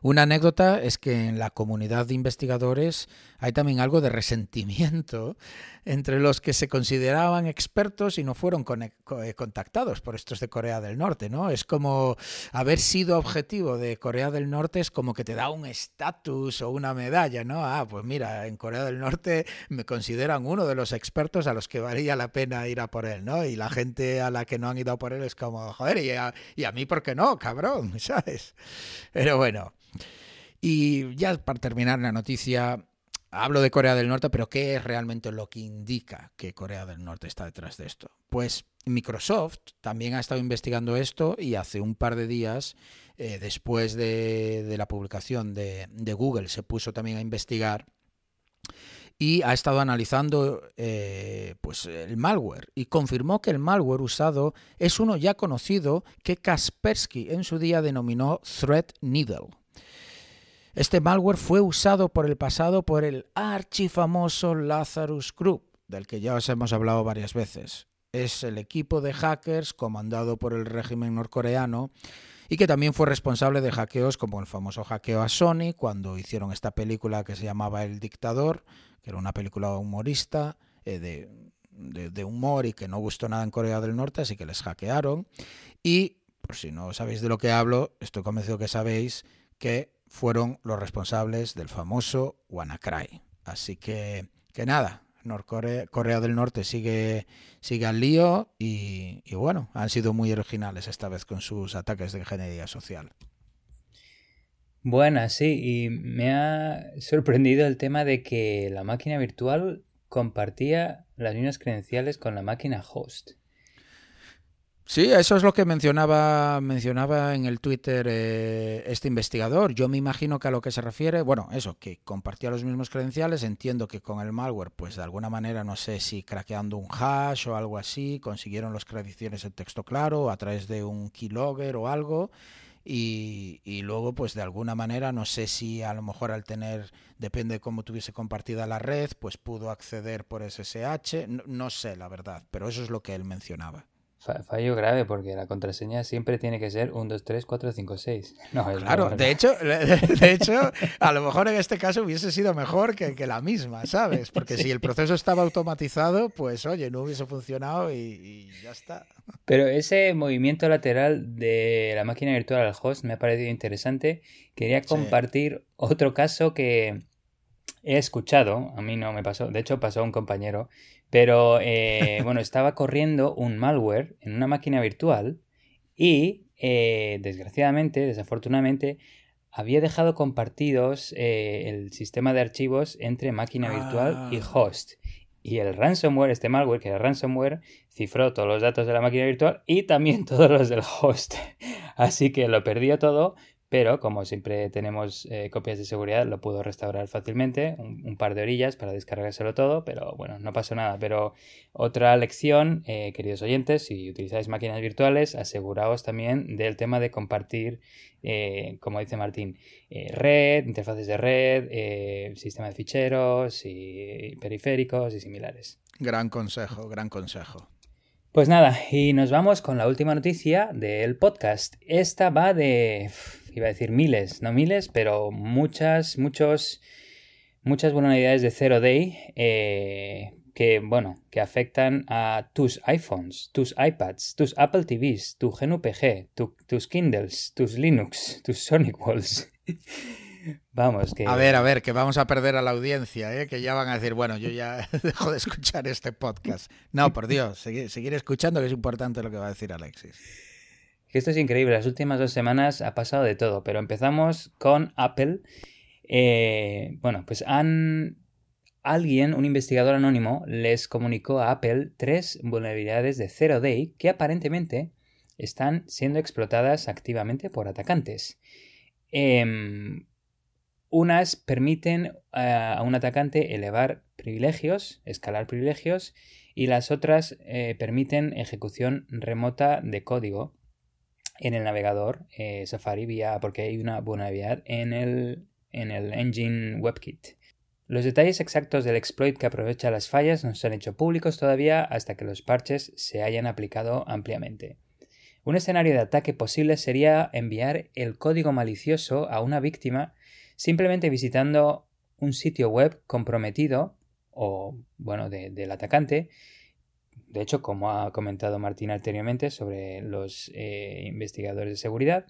Una anécdota es que en la comunidad de investigadores hay también algo de resentimiento entre los que se consideraban expertos y no fueron eh, contactados por estos de Corea del Norte, ¿no? Es como haber sido objetivo de Corea del Norte es como que te da un estatus o una medalla, ¿no? Ah, pues mira, en Corea del Norte me consideran uno de los expertos a los que valía la pena ir a por él, ¿no? Y la gente a la que no han ido a por él es como, joder, y a, y a mí, ¿por qué no, cabrón? ¿Sabes? Pero bueno. Y ya para terminar la noticia, hablo de Corea del Norte, pero ¿qué es realmente lo que indica que Corea del Norte está detrás de esto? Pues Microsoft también ha estado investigando esto y hace un par de días, eh, después de, la publicación de, Google, se puso también a investigar y ha estado analizando eh, pues el malware y confirmó que el malware usado es uno ya conocido que Kaspersky en su día denominó Threat Needle. Este malware fue usado por el pasado por el archifamoso Lazarus Group, del que ya os hemos hablado varias veces. Es el equipo de hackers comandado por el régimen norcoreano y que también fue responsable de hackeos como el famoso hackeo a Sony cuando hicieron esta película que se llamaba El Dictador, que era una película humorista eh, de, de humor y que no gustó nada en Corea del Norte, así que les hackearon. Y, por si no sabéis de lo que hablo, estoy convencido que sabéis que fueron los responsables del famoso WannaCry. Así que, que nada, Norcorea, Corea del Norte sigue, sigue al lío y, y, bueno, han sido muy originales esta vez con sus ataques de ingeniería social. Buena, sí, y me ha sorprendido el tema de que la máquina virtual compartía las mismas credenciales con la máquina host. Sí, eso es lo que mencionaba, mencionaba en el Twitter eh, este investigador. Yo me imagino que a lo que se refiere, bueno, eso, que compartía los mismos credenciales. Entiendo que con el malware, pues de alguna manera, no sé si craqueando un hash o algo así, consiguieron las credenciales en texto claro a través de un keylogger o algo. Y, y, luego, pues de alguna manera, no sé si a lo mejor al tener, depende de cómo tuviese compartida la red, pues pudo acceder por SSH. no sé, la verdad, pero eso es lo que él mencionaba. Fallo grave porque la contraseña siempre tiene que ser 1, 2, 3, 4, 5, 6. No, claro, de hecho, de hecho, a lo mejor en este caso hubiese sido mejor que, que la misma, ¿sabes? Porque si el proceso estaba automatizado, pues oye, no hubiese funcionado y, ya está. Pero ese movimiento lateral de la máquina virtual al host me ha parecido interesante. Quería compartir otro caso que he escuchado, a mí no me pasó, de hecho pasó a un compañero, pero eh, bueno, estaba corriendo un malware en una máquina virtual y eh, desgraciadamente, desafortunadamente, había dejado compartidos eh, el sistema de archivos entre máquina virtual y ah. host. Y el ransomware, este malware, que era ransomware, cifró todos los datos de la máquina virtual y también todos los del host. Así que lo perdió todo, pero como siempre tenemos eh, copias de seguridad, lo puedo restaurar fácilmente, un, par de orillas para descargárselo todo, pero bueno, no pasó nada. Pero otra lección, eh, queridos oyentes, si utilizáis máquinas virtuales, aseguraos también del tema de compartir, eh, como dice Martín, red, interfaces de red, sistema de ficheros y periféricos y similares. Gran consejo, gran consejo. Pues nada, y nos vamos con la última noticia del podcast. Esta va de iba a decir miles, no miles, pero muchas, muchos, muchas vulnerabilidades de Zero Day eh, que, bueno, que afectan a tus iPhones, tus iPads, tus Apple TVs, tu GNUPG, tus Kindles, tus Linux, tus Sonic Walls. Vamos, que... A ver, a ver, que vamos a perder a la audiencia, ¿eh? que ya van a decir, bueno, yo ya dejo de escuchar este podcast. No, por Dios, seguir, seguir escuchando, que es importante lo que va a decir Alexis esto es increíble, las últimas dos semanas ha pasado de todo, pero empezamos con Apple. Eh, bueno, pues han... Alguien, un investigador anónimo, les comunicó a Apple tres vulnerabilidades de Zero Day que aparentemente están siendo explotadas activamente por atacantes. Em, unas permiten eh, a un atacante elevar privilegios, escalar privilegios, y las otras eh, permiten ejecución remota de código en el navegador eh, Safari vía, porque hay una vulnerabilidad en el, en el engine WebKit. Los detalles exactos del exploit que aprovecha las fallas no se han hecho públicos todavía hasta que los parches se hayan aplicado ampliamente. Un escenario de ataque posible sería enviar el código malicioso a una víctima simplemente visitando un sitio web comprometido o, bueno, del atacante. De hecho, como ha comentado Martín anteriormente sobre los eh, investigadores de seguridad,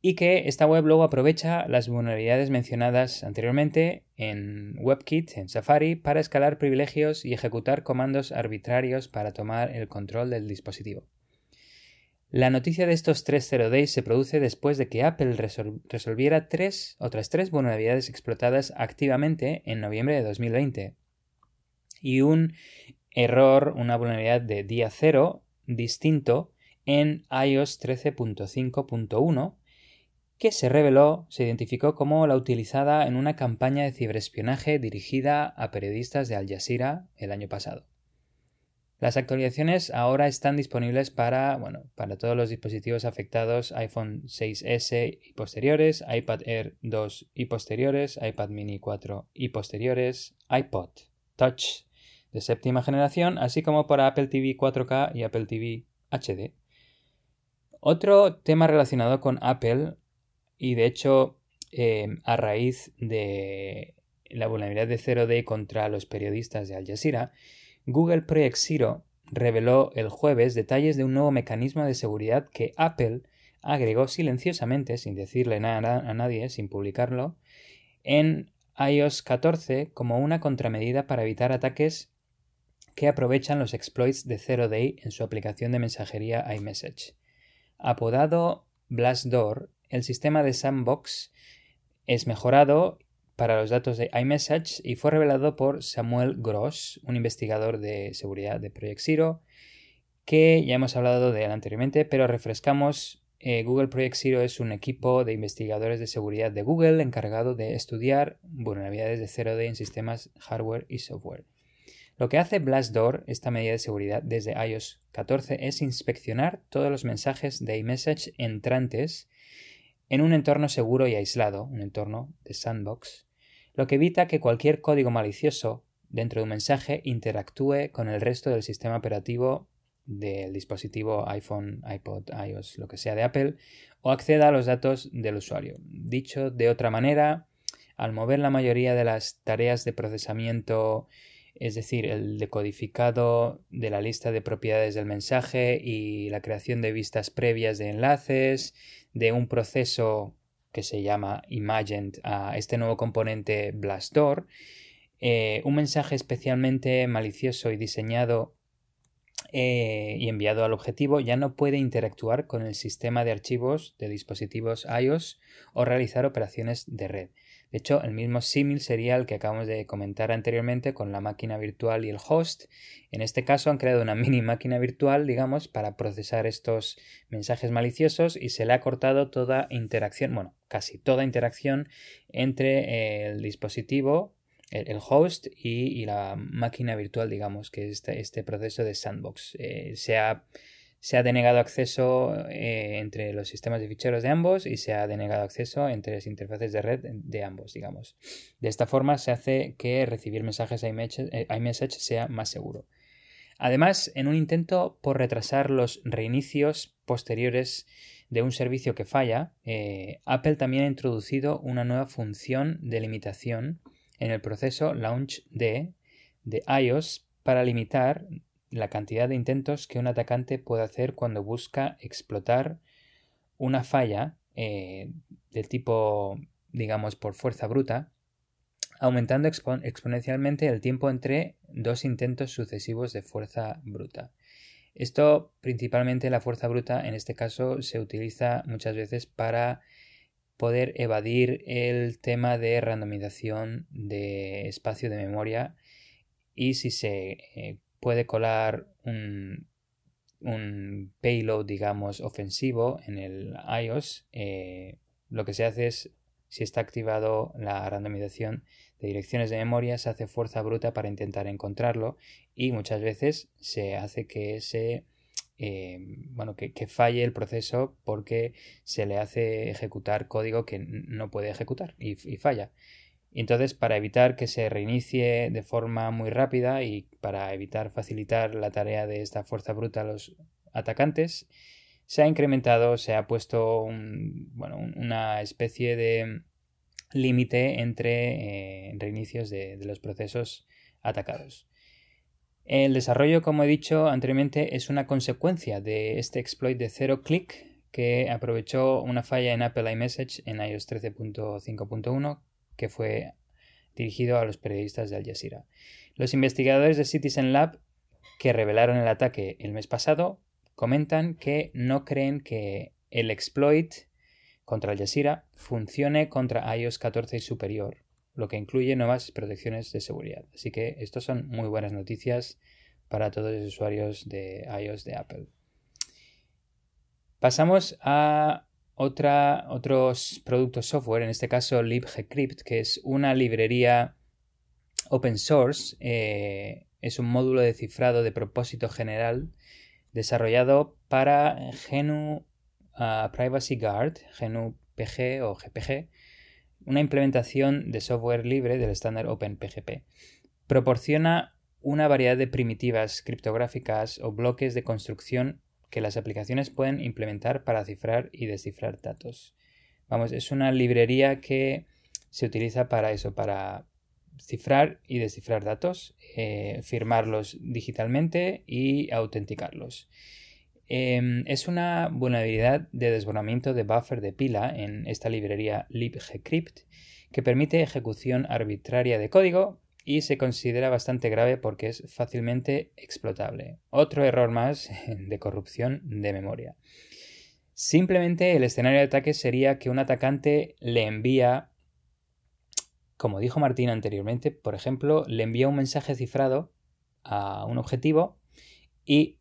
y que esta web luego aprovecha las vulnerabilidades mencionadas anteriormente en WebKit, en Safari, para escalar privilegios y ejecutar comandos arbitrarios para tomar el control del dispositivo. La noticia de estos tres zero days se produce después de que Apple resolviera tres, otras tres vulnerabilidades explotadas activamente en noviembre de 2020 y un error, una vulnerabilidad de día cero distinto en iOS 13.5.1 que se reveló, se identificó como la utilizada en una campaña de ciberespionaje dirigida a periodistas de Al Jazeera el año pasado. Las actualizaciones ahora están disponibles para, bueno, para todos los dispositivos afectados iPhone 6S y posteriores, iPad Air 2 y posteriores, iPad mini 4 y posteriores, iPod Touch de séptima generación, así como para Apple TV 4K y Apple TV HD. Otro tema relacionado con Apple y de hecho, eh, a raíz de la vulnerabilidad de 0D contra los periodistas de Al Jazeera, Google Project Zero reveló el jueves detalles de un nuevo mecanismo de seguridad que Apple agregó silenciosamente, sin decirle nada a nadie, sin publicarlo, en iOS 14 como una contramedida para evitar ataques que aprovechan los exploits de Zero Day en su aplicación de mensajería iMessage. Apodado Blastdoor, el sistema de Sandbox es mejorado para los datos de iMessage y fue revelado por Samuel Gross, un investigador de seguridad de Project Zero, que ya hemos hablado de él anteriormente, pero refrescamos. Eh, Google Project Zero es un equipo de investigadores de seguridad de Google encargado de estudiar vulnerabilidades de 0D en sistemas hardware y software. Lo que hace Blastdoor, esta medida de seguridad desde iOS 14, es inspeccionar todos los mensajes de iMessage entrantes en un entorno seguro y aislado, un entorno de sandbox, lo que evita que cualquier código malicioso dentro de un mensaje interactúe con el resto del sistema operativo del dispositivo iPhone, iPod, iOS, lo que sea de Apple, o acceda a los datos del usuario. Dicho de otra manera, al mover la mayoría de las tareas de procesamiento es decir, el decodificado de la lista de propiedades del mensaje y la creación de vistas previas de enlaces, de un proceso que se llama Imagined a este nuevo componente Blastdoor, eh, un mensaje especialmente malicioso y diseñado eh, y enviado al objetivo ya no puede interactuar con el sistema de archivos de dispositivos iOS o realizar operaciones de red. De hecho, el mismo símil sería el que acabamos de comentar anteriormente con la máquina virtual y el host. En este caso han creado una mini máquina virtual, digamos, para procesar estos mensajes maliciosos y se le ha cortado toda interacción, bueno, casi toda interacción entre el dispositivo, el, host y, la máquina virtual, digamos, que es este, este proceso de sandbox. Eh, se ha se ha denegado acceso eh, entre los sistemas de ficheros de ambos y se ha denegado acceso entre las interfaces de red de ambos, digamos. De esta forma se hace que recibir mensajes eh, iMessage sea más seguro. Además, en un intento por retrasar los reinicios posteriores de un servicio que falla, eh, Apple también ha introducido una nueva función de limitación en el proceso launch de, de iOS para limitar la cantidad de intentos que un atacante puede hacer cuando busca explotar una falla eh, del tipo, digamos, por fuerza bruta, aumentando exponencialmente el tiempo entre dos intentos sucesivos de fuerza bruta. Esto, principalmente la fuerza bruta, en este caso se utiliza muchas veces para poder evadir el tema de randomización de espacio de memoria y si se eh, puede colar un, payload, digamos, ofensivo en el iOS, eh, lo que se hace es, si está activado la randomización de direcciones de memoria, se hace fuerza bruta para intentar encontrarlo y muchas veces se hace que se eh, bueno, que, falle el proceso porque se le hace ejecutar código que no puede ejecutar y falla. Y entonces, para evitar que se reinicie de forma muy rápida y para evitar facilitar la tarea de esta fuerza bruta a los atacantes, se ha incrementado, se ha puesto una especie de límite entre eh, reinicios de, los procesos atacados. El desarrollo, como he dicho anteriormente, es una consecuencia de este exploit de cero click que aprovechó una falla en Apple iMessage en iOS 13.5.1 que fue dirigido a los periodistas de Al Jazeera. Los investigadores de Citizen Lab que revelaron el ataque el mes pasado comentan que no creen que el exploit contra Al Jazeera funcione contra iOS 14 y superior, lo que incluye nuevas protecciones de seguridad. Así que estas son muy buenas noticias para todos los usuarios de iOS de Apple. Pasamos a otra, otros productos software, en este caso libgcrypt, que es una librería open source, eh, es un módulo de cifrado de propósito general desarrollado para GNU Privacy Guard, GNU PG o GPG, una implementación de software libre del estándar OpenPGP. Proporciona una variedad de primitivas criptográficas o bloques de construcción que las aplicaciones pueden implementar para cifrar y descifrar datos. Vamos, es una librería que se utiliza para eso, para cifrar y descifrar datos, eh, firmarlos digitalmente y autenticarlos. Em, es una vulnerabilidad de desbordamiento de buffer de pila en esta librería libgcrypt que permite ejecución arbitraria de código y se considera bastante grave porque es fácilmente explotable. Otro error más de corrupción de memoria. Simplemente el escenario de ataque sería que un atacante le envía, como dijo Martín anteriormente, por ejemplo, le envía un mensaje cifrado a un objetivo y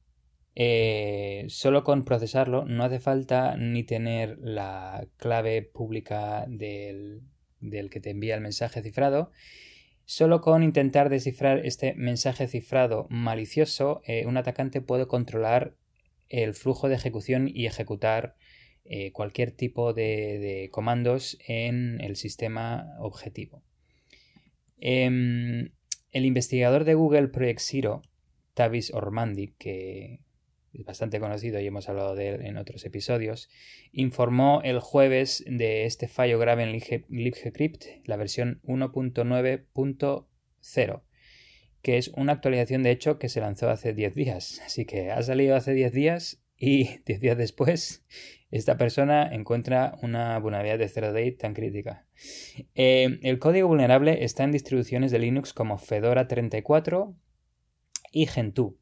eh, solo con procesarlo no hace falta ni tener la clave pública del, que te envía el mensaje cifrado. Solo con intentar descifrar este mensaje cifrado malicioso, eh, un atacante puede controlar el flujo de ejecución y ejecutar eh, cualquier tipo de, comandos en el sistema objetivo. Em, el investigador de Google Project Zero, Tavis Ormandy, que es bastante conocido y hemos hablado de él en otros episodios, informó el jueves de este fallo grave en libgcrypt, la versión 1.9.0, que es una actualización de hecho que se lanzó hace 10 días. Así que ha salido hace 10 días y 10 días después esta persona encuentra una vulnerabilidad de 0 day tan crítica. Eh, el código vulnerable está en distribuciones de Linux como Fedora 34 y Gentoo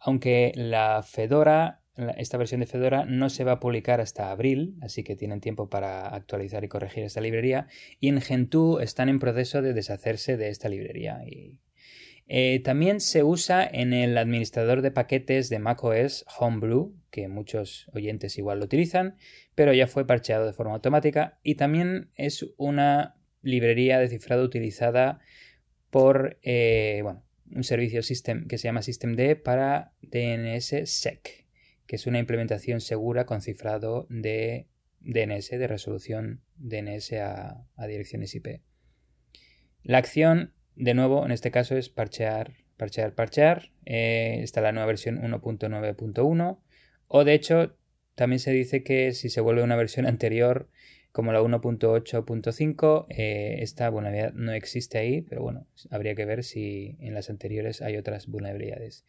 aunque la Fedora, esta versión de Fedora no se va a publicar hasta abril, así que tienen tiempo para actualizar y corregir esta librería. Y en Gentoo están en proceso de deshacerse de esta librería. Eh, también se usa en el administrador de paquetes de macOS Homebrew, que muchos oyentes igual lo utilizan, pero ya fue parcheado de forma automática. Y también es una librería de cifrado utilizada por eh, bueno, un servicio que se llama systemd para DNSSEC, que es una implementación segura con cifrado de DNS, de resolución DNS a, direcciones IP. La acción, de nuevo, en este caso es parchear, parchear, parchear. Eh, está la nueva versión 1.9.1. O de hecho, también se dice que si se vuelve una versión anterior, como la 1.8.5, eh, esta vulnerabilidad no existe ahí, pero bueno, habría que ver si en las anteriores hay otras vulnerabilidades.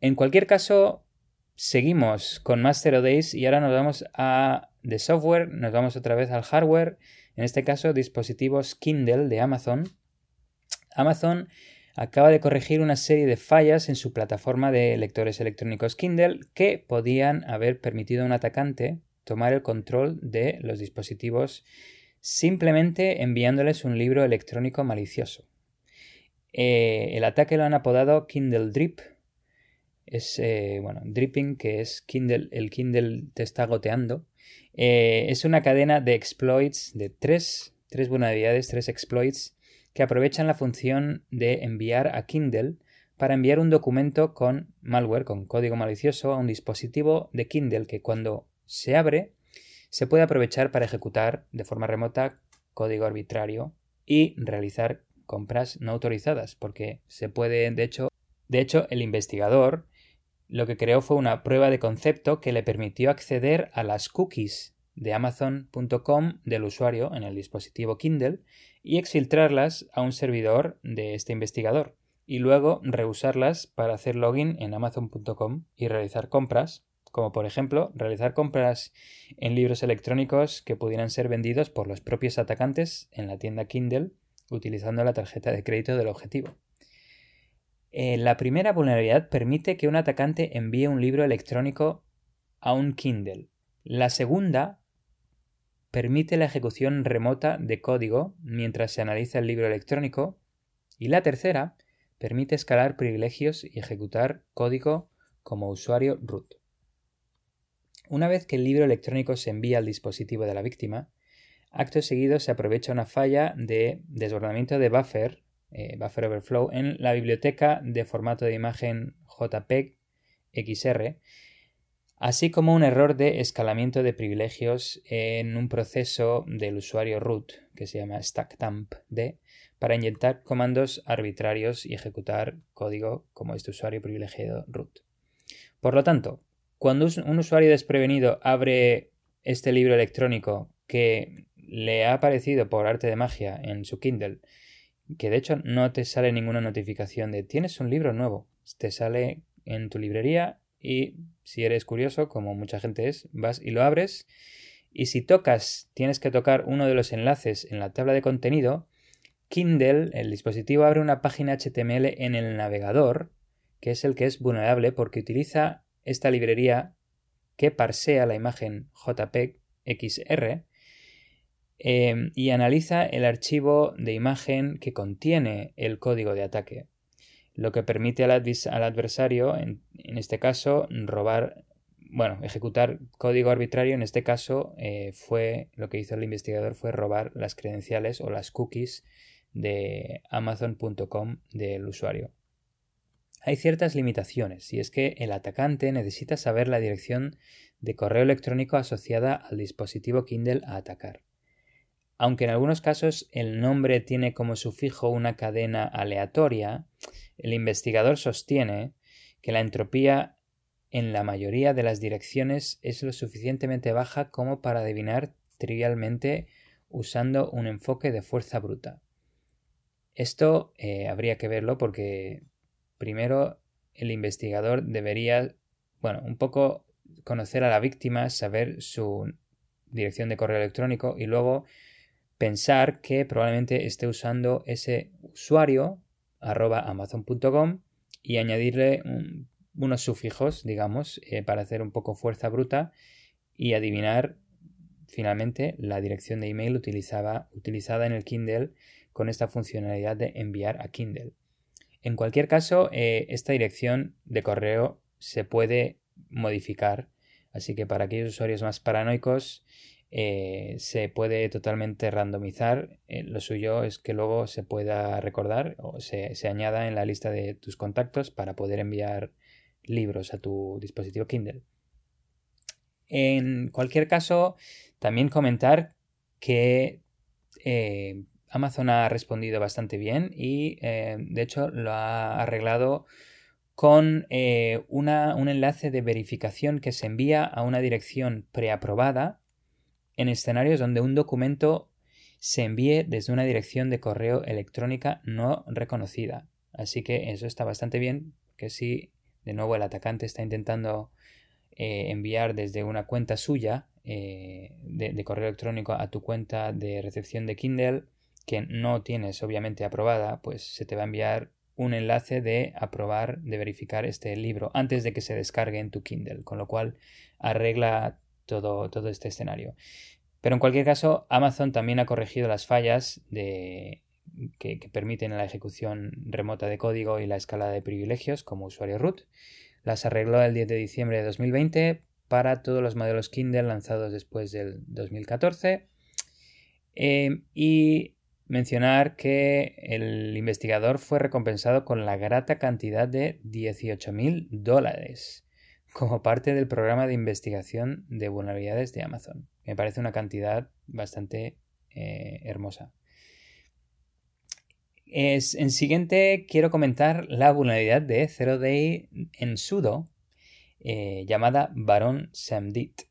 En cualquier caso, seguimos con más Zero Days y ahora nos vamos a de software, nos vamos otra vez al hardware, en este caso dispositivos Kindle de Amazon. Amazon acaba de corregir una serie de fallas en su plataforma de lectores electrónicos Kindle que podían haber permitido a un atacante tomar el control de los dispositivos simplemente enviándoles un libro electrónico malicioso. Eh, el ataque lo han apodado Kindle Drip. Es, eh, bueno, dripping, que es Kindle, el Kindle te está goteando. Eh, es una cadena de exploits de tres, tres vulnerabilidades, tres exploits que aprovechan la función de enviar a Kindle para enviar un documento con malware, con código malicioso, a un dispositivo de Kindle que cuando se abre, se puede aprovechar para ejecutar de forma remota código arbitrario y realizar compras no autorizadas, porque se puede, de hecho, de hecho, el investigador lo que creó fue una prueba de concepto que le permitió acceder a las cookies de amazon.com del usuario en el dispositivo Kindle y exfiltrarlas a un servidor de este investigador y luego reusarlas para hacer login en amazon.com y realizar compras, como por ejemplo realizar compras en libros electrónicos que pudieran ser vendidos por los propios atacantes en la tienda Kindle utilizando la tarjeta de crédito del objetivo. Eh, la primera vulnerabilidad permite que un atacante envíe un libro electrónico a un Kindle. La segunda permite la ejecución remota de código mientras se analiza el libro electrónico. Y la tercera permite escalar privilegios y ejecutar código como usuario root. Una vez que el libro electrónico se envía al dispositivo de la víctima, acto seguido se aprovecha una falla de desbordamiento de buffer eh, buffer overflow en la biblioteca de formato de imagen JPEG XR, así como un error de escalamiento de privilegios en un proceso del usuario root que se llama stacktamp-d para inyectar comandos arbitrarios y ejecutar código como este usuario privilegiado root. Por lo tanto, cuando un usuario desprevenido abre este libro electrónico que le ha aparecido por arte de magia en su Kindle que de hecho no te sale ninguna notificación de tienes un libro nuevo. Te sale en tu librería y si eres curioso, como mucha gente es, vas y lo abres y si tocas, tienes que tocar uno de los enlaces en la tabla de contenido, Kindle, el dispositivo, abre una página HTML en el navegador, que es el que es vulnerable porque utiliza esta librería que parsea la imagen JPEG XR Em, y analiza el archivo de imagen que contiene el código de ataque, lo que permite al, adversario, en, este caso, robar, bueno, ejecutar código arbitrario, en este caso eh, fue, lo que hizo el investigador fue robar las credenciales o las cookies de amazon.com del usuario. Hay ciertas limitaciones, y es que el atacante necesita saber la dirección de correo electrónico asociada al dispositivo Kindle a atacar. Aunque en algunos casos el nombre tiene como sufijo una cadena aleatoria, el investigador sostiene que la entropía en la mayoría de las direcciones es lo suficientemente baja como para adivinar trivialmente usando un enfoque de fuerza bruta. Esto eh, habría que verlo porque primero el investigador debería, bueno, un poco conocer a la víctima, saber su dirección de correo electrónico y luego pensar que probablemente esté usando ese usuario arroba amazon.com y añadirle unos sufijos, digamos, eh, para hacer un poco fuerza bruta y adivinar finalmente la dirección de email utilizada en el Kindle con esta funcionalidad de enviar a Kindle. En cualquier caso, eh, esta dirección de correo se puede modificar, así que para aquellos usuarios más paranoicos eh, se puede totalmente randomizar. Eh, lo suyo es que luego se pueda recordar o se, añada en la lista de tus contactos para poder enviar libros a tu dispositivo Kindle. En cualquier caso, también comentar que Amazon ha respondido bastante bien y de hecho lo ha arreglado con un enlace de verificación que se envía a una dirección preaprobada en escenarios donde un documento se envíe desde una dirección de correo electrónica no reconocida. Así que eso está bastante bien, que si de nuevo el atacante está intentando eh, enviar desde una cuenta suya eh, de, correo electrónico a tu cuenta de recepción de Kindle, que no tienes obviamente aprobada, pues se te va a enviar un enlace de aprobar, de verificar este libro antes de que se descargue en tu Kindle, con lo cual arregla todo, todo este escenario. Pero en cualquier caso, Amazon también ha corregido las fallas de, que, permiten la ejecución remota de código y la escala de privilegios como usuario root. Las arregló el 10 de diciembre de 2020 para todos los modelos Kindle lanzados después del 2014. Em, y mencionar que el investigador fue recompensado con la grata cantidad de 18.000 dólares como parte del programa de investigación de vulnerabilidades de Amazon. Me parece una cantidad bastante eh, hermosa. En siguiente quiero comentar la vulnerabilidad de Zero Day en sudo eh, llamada Baron Samdit.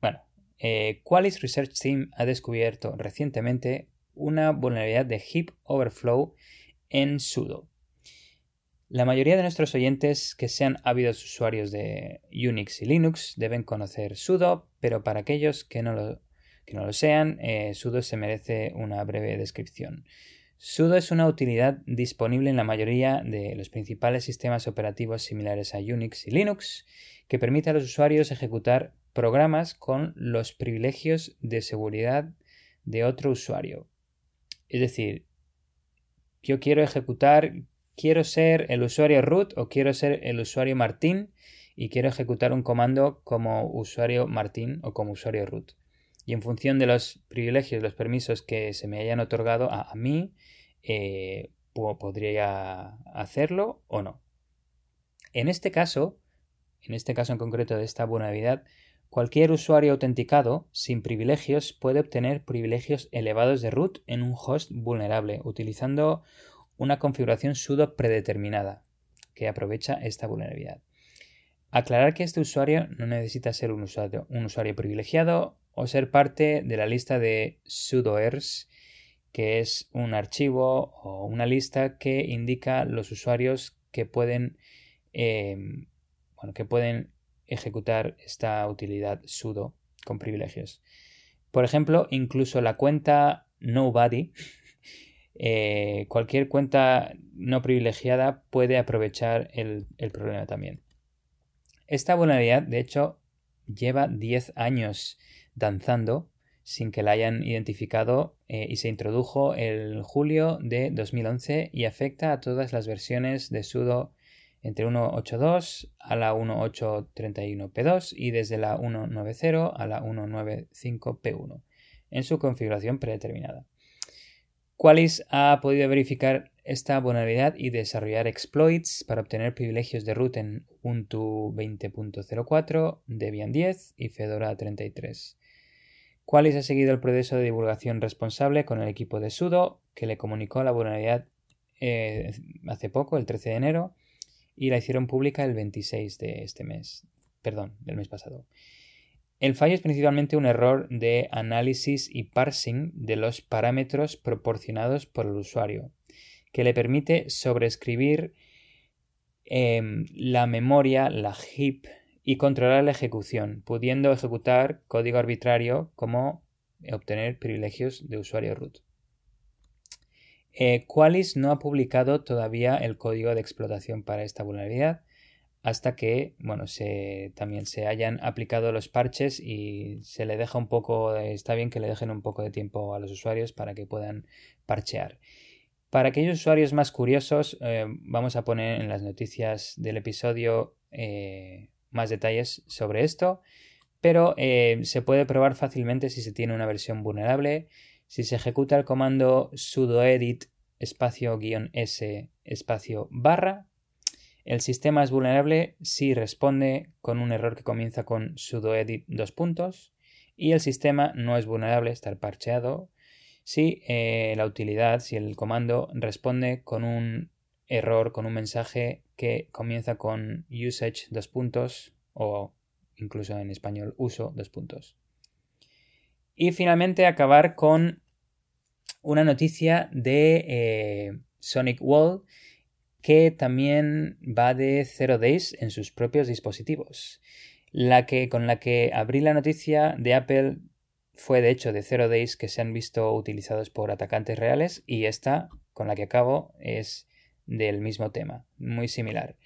Bueno, eh, Qualys Research Team ha descubierto recientemente una vulnerabilidad de heap overflow en sudo. La mayoría de nuestros oyentes que sean ávidos usuarios de Unix y Linux deben conocer sudo, pero para aquellos que no lo, que no lo sean, eh, sudo se merece una breve descripción. Sudo es una utilidad disponible en la mayoría de los principales sistemas operativos similares a Unix y Linux que permite a los usuarios ejecutar programas con los privilegios de seguridad de otro usuario. Es decir, yo quiero ejecutar, quiero ser el usuario root o quiero ser el usuario Martín y quiero ejecutar un comando como usuario Martín o como usuario root. Y en función de los privilegios, los permisos que se me hayan otorgado a, mí, eh, podría hacerlo o no. En este caso, en este caso en concreto de esta vulnerabilidad, cualquier usuario autenticado sin privilegios puede obtener privilegios elevados de root en un host vulnerable utilizando una configuración sudo predeterminada que aprovecha esta vulnerabilidad. Aclarar que este usuario no necesita ser un usuario, privilegiado o ser parte de la lista de sudoers, que es un archivo o una lista que indica los usuarios que pueden, em, bueno, que pueden ejecutar esta utilidad sudo con privilegios. Por ejemplo, incluso la cuenta nobody, eh, cualquier cuenta no privilegiada puede aprovechar el, problema también. Esta vulnerabilidad, de hecho, lleva 10 años danzando sin que la hayan identificado eh, y se introdujo el julio de 2011 y afecta a todas las versiones de sudo entre 1.8.2 a la 1.8.31p2 y desde la 1.9.0 a la 1.9.5p1 en su configuración predeterminada. Qualys ha podido verificar esta vulnerabilidad y desarrollar exploits para obtener privilegios de root en Ubuntu 20.04, Debian 10 y Fedora 33. Qualys ha seguido el proceso de divulgación responsable con el equipo de sudo, que le comunicó la vulnerabilidad eh, hace poco, el 13 de enero, y la hicieron pública el 26 de este mes, perdón, del mes pasado. El fallo es principalmente un error de análisis y parsing de los parámetros proporcionados por el usuario, que le permite sobreescribir em, la memoria, la heap, y controlar la ejecución, pudiendo ejecutar código arbitrario como obtener privilegios de usuario root. Eh, Qualys no ha publicado todavía el código de explotación para esta vulnerabilidad hasta que bueno, se, también se hayan aplicado los parches y se le deja un poco, está bien que le dejen un poco de tiempo a los usuarios para que puedan parchear. Para aquellos usuarios más curiosos, eh, vamos a poner en las noticias del episodio eh, más detalles sobre esto, pero se puede probar fácilmente si se tiene una versión vulnerable si se ejecuta el comando sudo edit espacio guion s espacio barra, el sistema es vulnerable si responde con un error que comienza con sudo edit dos puntos y el sistema no es vulnerable, estar parcheado, si eh, la utilidad, si el comando responde con un error, con un mensaje que comienza con usage dos puntos o incluso en español uso dos puntos. Y finalmente acabar con una noticia de eh, Sonic Wall que también va de Zero Days en sus propios dispositivos. La que con la que abrí la noticia de Apple fue de hecho de Zero Days que se han visto utilizados por atacantes reales y esta con la que acabo es del mismo tema, muy similar.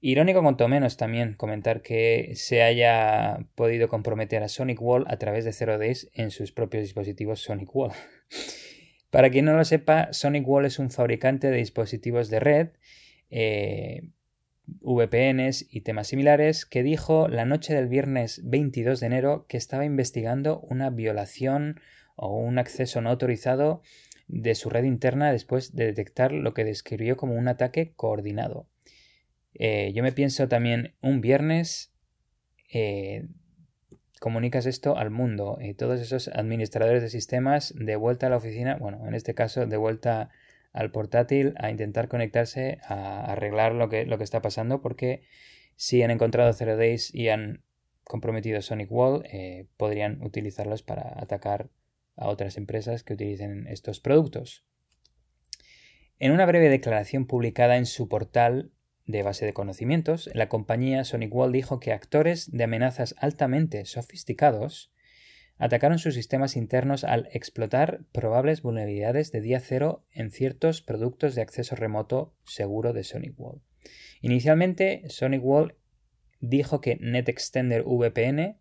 Irónico cuanto menos también comentar que se haya podido comprometer a Sonic Wall a través de Zero Days en sus propios dispositivos Sonic Wall. Para quien no lo sepa, Sonic Wall es un fabricante de dispositivos de red, eh, VPNs y temas similares que dijo la noche del viernes 22 de enero que estaba investigando una violación o un acceso no autorizado de su red interna después de detectar lo que describió como un ataque coordinado. Eh, yo me pienso también un viernes eh, comunicas esto al mundo y todos esos administradores de sistemas de vuelta a la oficina, bueno, en este caso de vuelta al portátil a intentar conectarse a arreglar lo que, lo que está pasando porque si han encontrado Zero Days y han comprometido Sonic Wall, eh, podrían utilizarlos para atacar a otras empresas que utilicen estos productos. En una breve declaración publicada en su portal de base de conocimientos, la compañía Sonic Wall dijo que actores de amenazas altamente sofisticados atacaron sus sistemas internos al explotar probables vulnerabilidades de día cero en ciertos productos de acceso remoto seguro de Sonic Wall. Inicialmente, Sonic Wall dijo que NetExtender VPN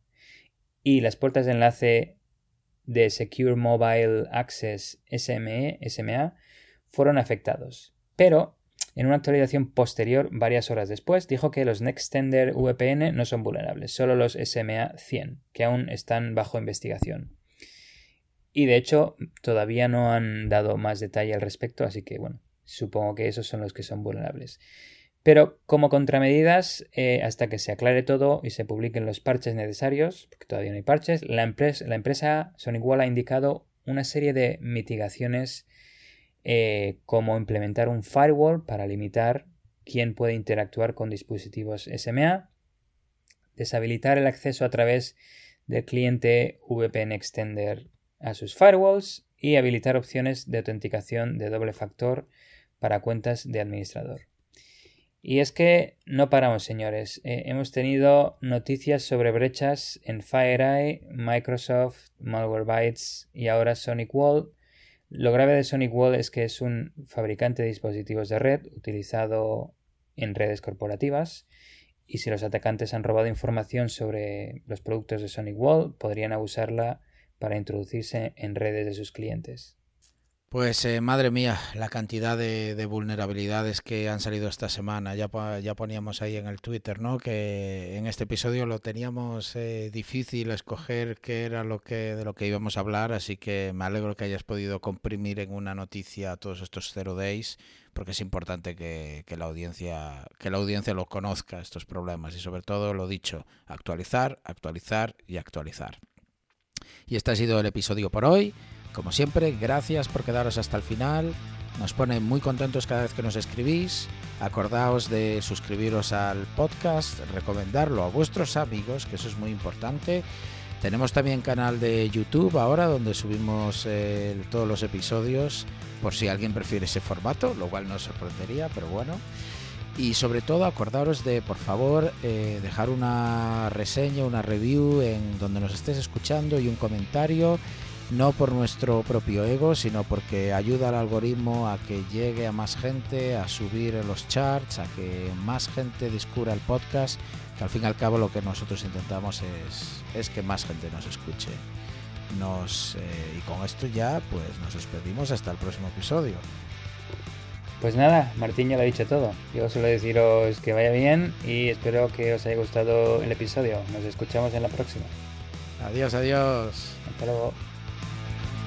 y las puertas de enlace de Secure Mobile Access SME, SMA fueron afectados. Pero en una actualización posterior, varias horas después, dijo que los Nextender VPN no son vulnerables, solo los SMA 100, que aún están bajo investigación. Y de hecho, todavía no han dado más detalle al respecto, así que bueno, supongo que esos son los que son vulnerables. Pero como contramedidas, eh, hasta que se aclare todo y se publiquen los parches necesarios, porque todavía no hay parches, la, empresa, la empresa ha indicado una serie de mitigaciones eh, como implementar un firewall para limitar quién puede interactuar con dispositivos SMA, deshabilitar el acceso a través del cliente VPN Extender a sus firewalls y habilitar opciones de autenticación de doble factor para cuentas de administrador. Y es que no paramos, señores. Eh, hemos tenido noticias sobre brechas en FireEye, Microsoft, Malwarebytes y ahora Sonic Wall lo grave de Sonic Wall es que es un fabricante de dispositivos de red utilizado en redes corporativas y si los atacantes han robado información sobre los productos de Sonic Wall, podrían abusarla para introducirse en redes de sus clientes. Pues eh, madre mía, la cantidad de, vulnerabilidades que han salido esta semana. Ya, ya poníamos ahí en el Twitter, ¿no? Que en este episodio lo teníamos eh, difícil escoger qué era lo que de lo que íbamos a hablar, así que me alegro que hayas podido comprimir en una noticia todos estos zero days, porque es importante que, que la audiencia que la audiencia lo conozca estos problemas y sobre todo lo dicho, actualizar, actualizar y actualizar. Y este ha sido el episodio por hoy. Como siempre, gracias por quedaros hasta el final. Nos pone muy contentos cada vez que nos escribís. Acordaos de suscribiros al podcast, recomendarlo a vuestros amigos, que eso es muy importante. Tenemos también canal de YouTube ahora donde subimos eh, todos los episodios por si alguien prefiere ese formato, lo cual nos sorprendería, pero bueno. Y sobre todo acordaros de, por favor, eh, dejar una reseña, una review en donde nos estés escuchando y un comentario no por nuestro propio ego, sino porque ayuda al algoritmo a que llegue a más gente, a subir en los charts, a que más gente descubra el podcast, que al fin y al cabo lo que nosotros intentamos es, es que más gente nos escuche. Nos, eh, y con esto ya pues nos despedimos hasta el próximo episodio. Pues nada, Martín ya lo ha dicho todo. Yo solo deciros que vaya bien y espero que os haya gustado el episodio. Nos escuchamos en la próxima. Adiós, adiós. Hasta luego.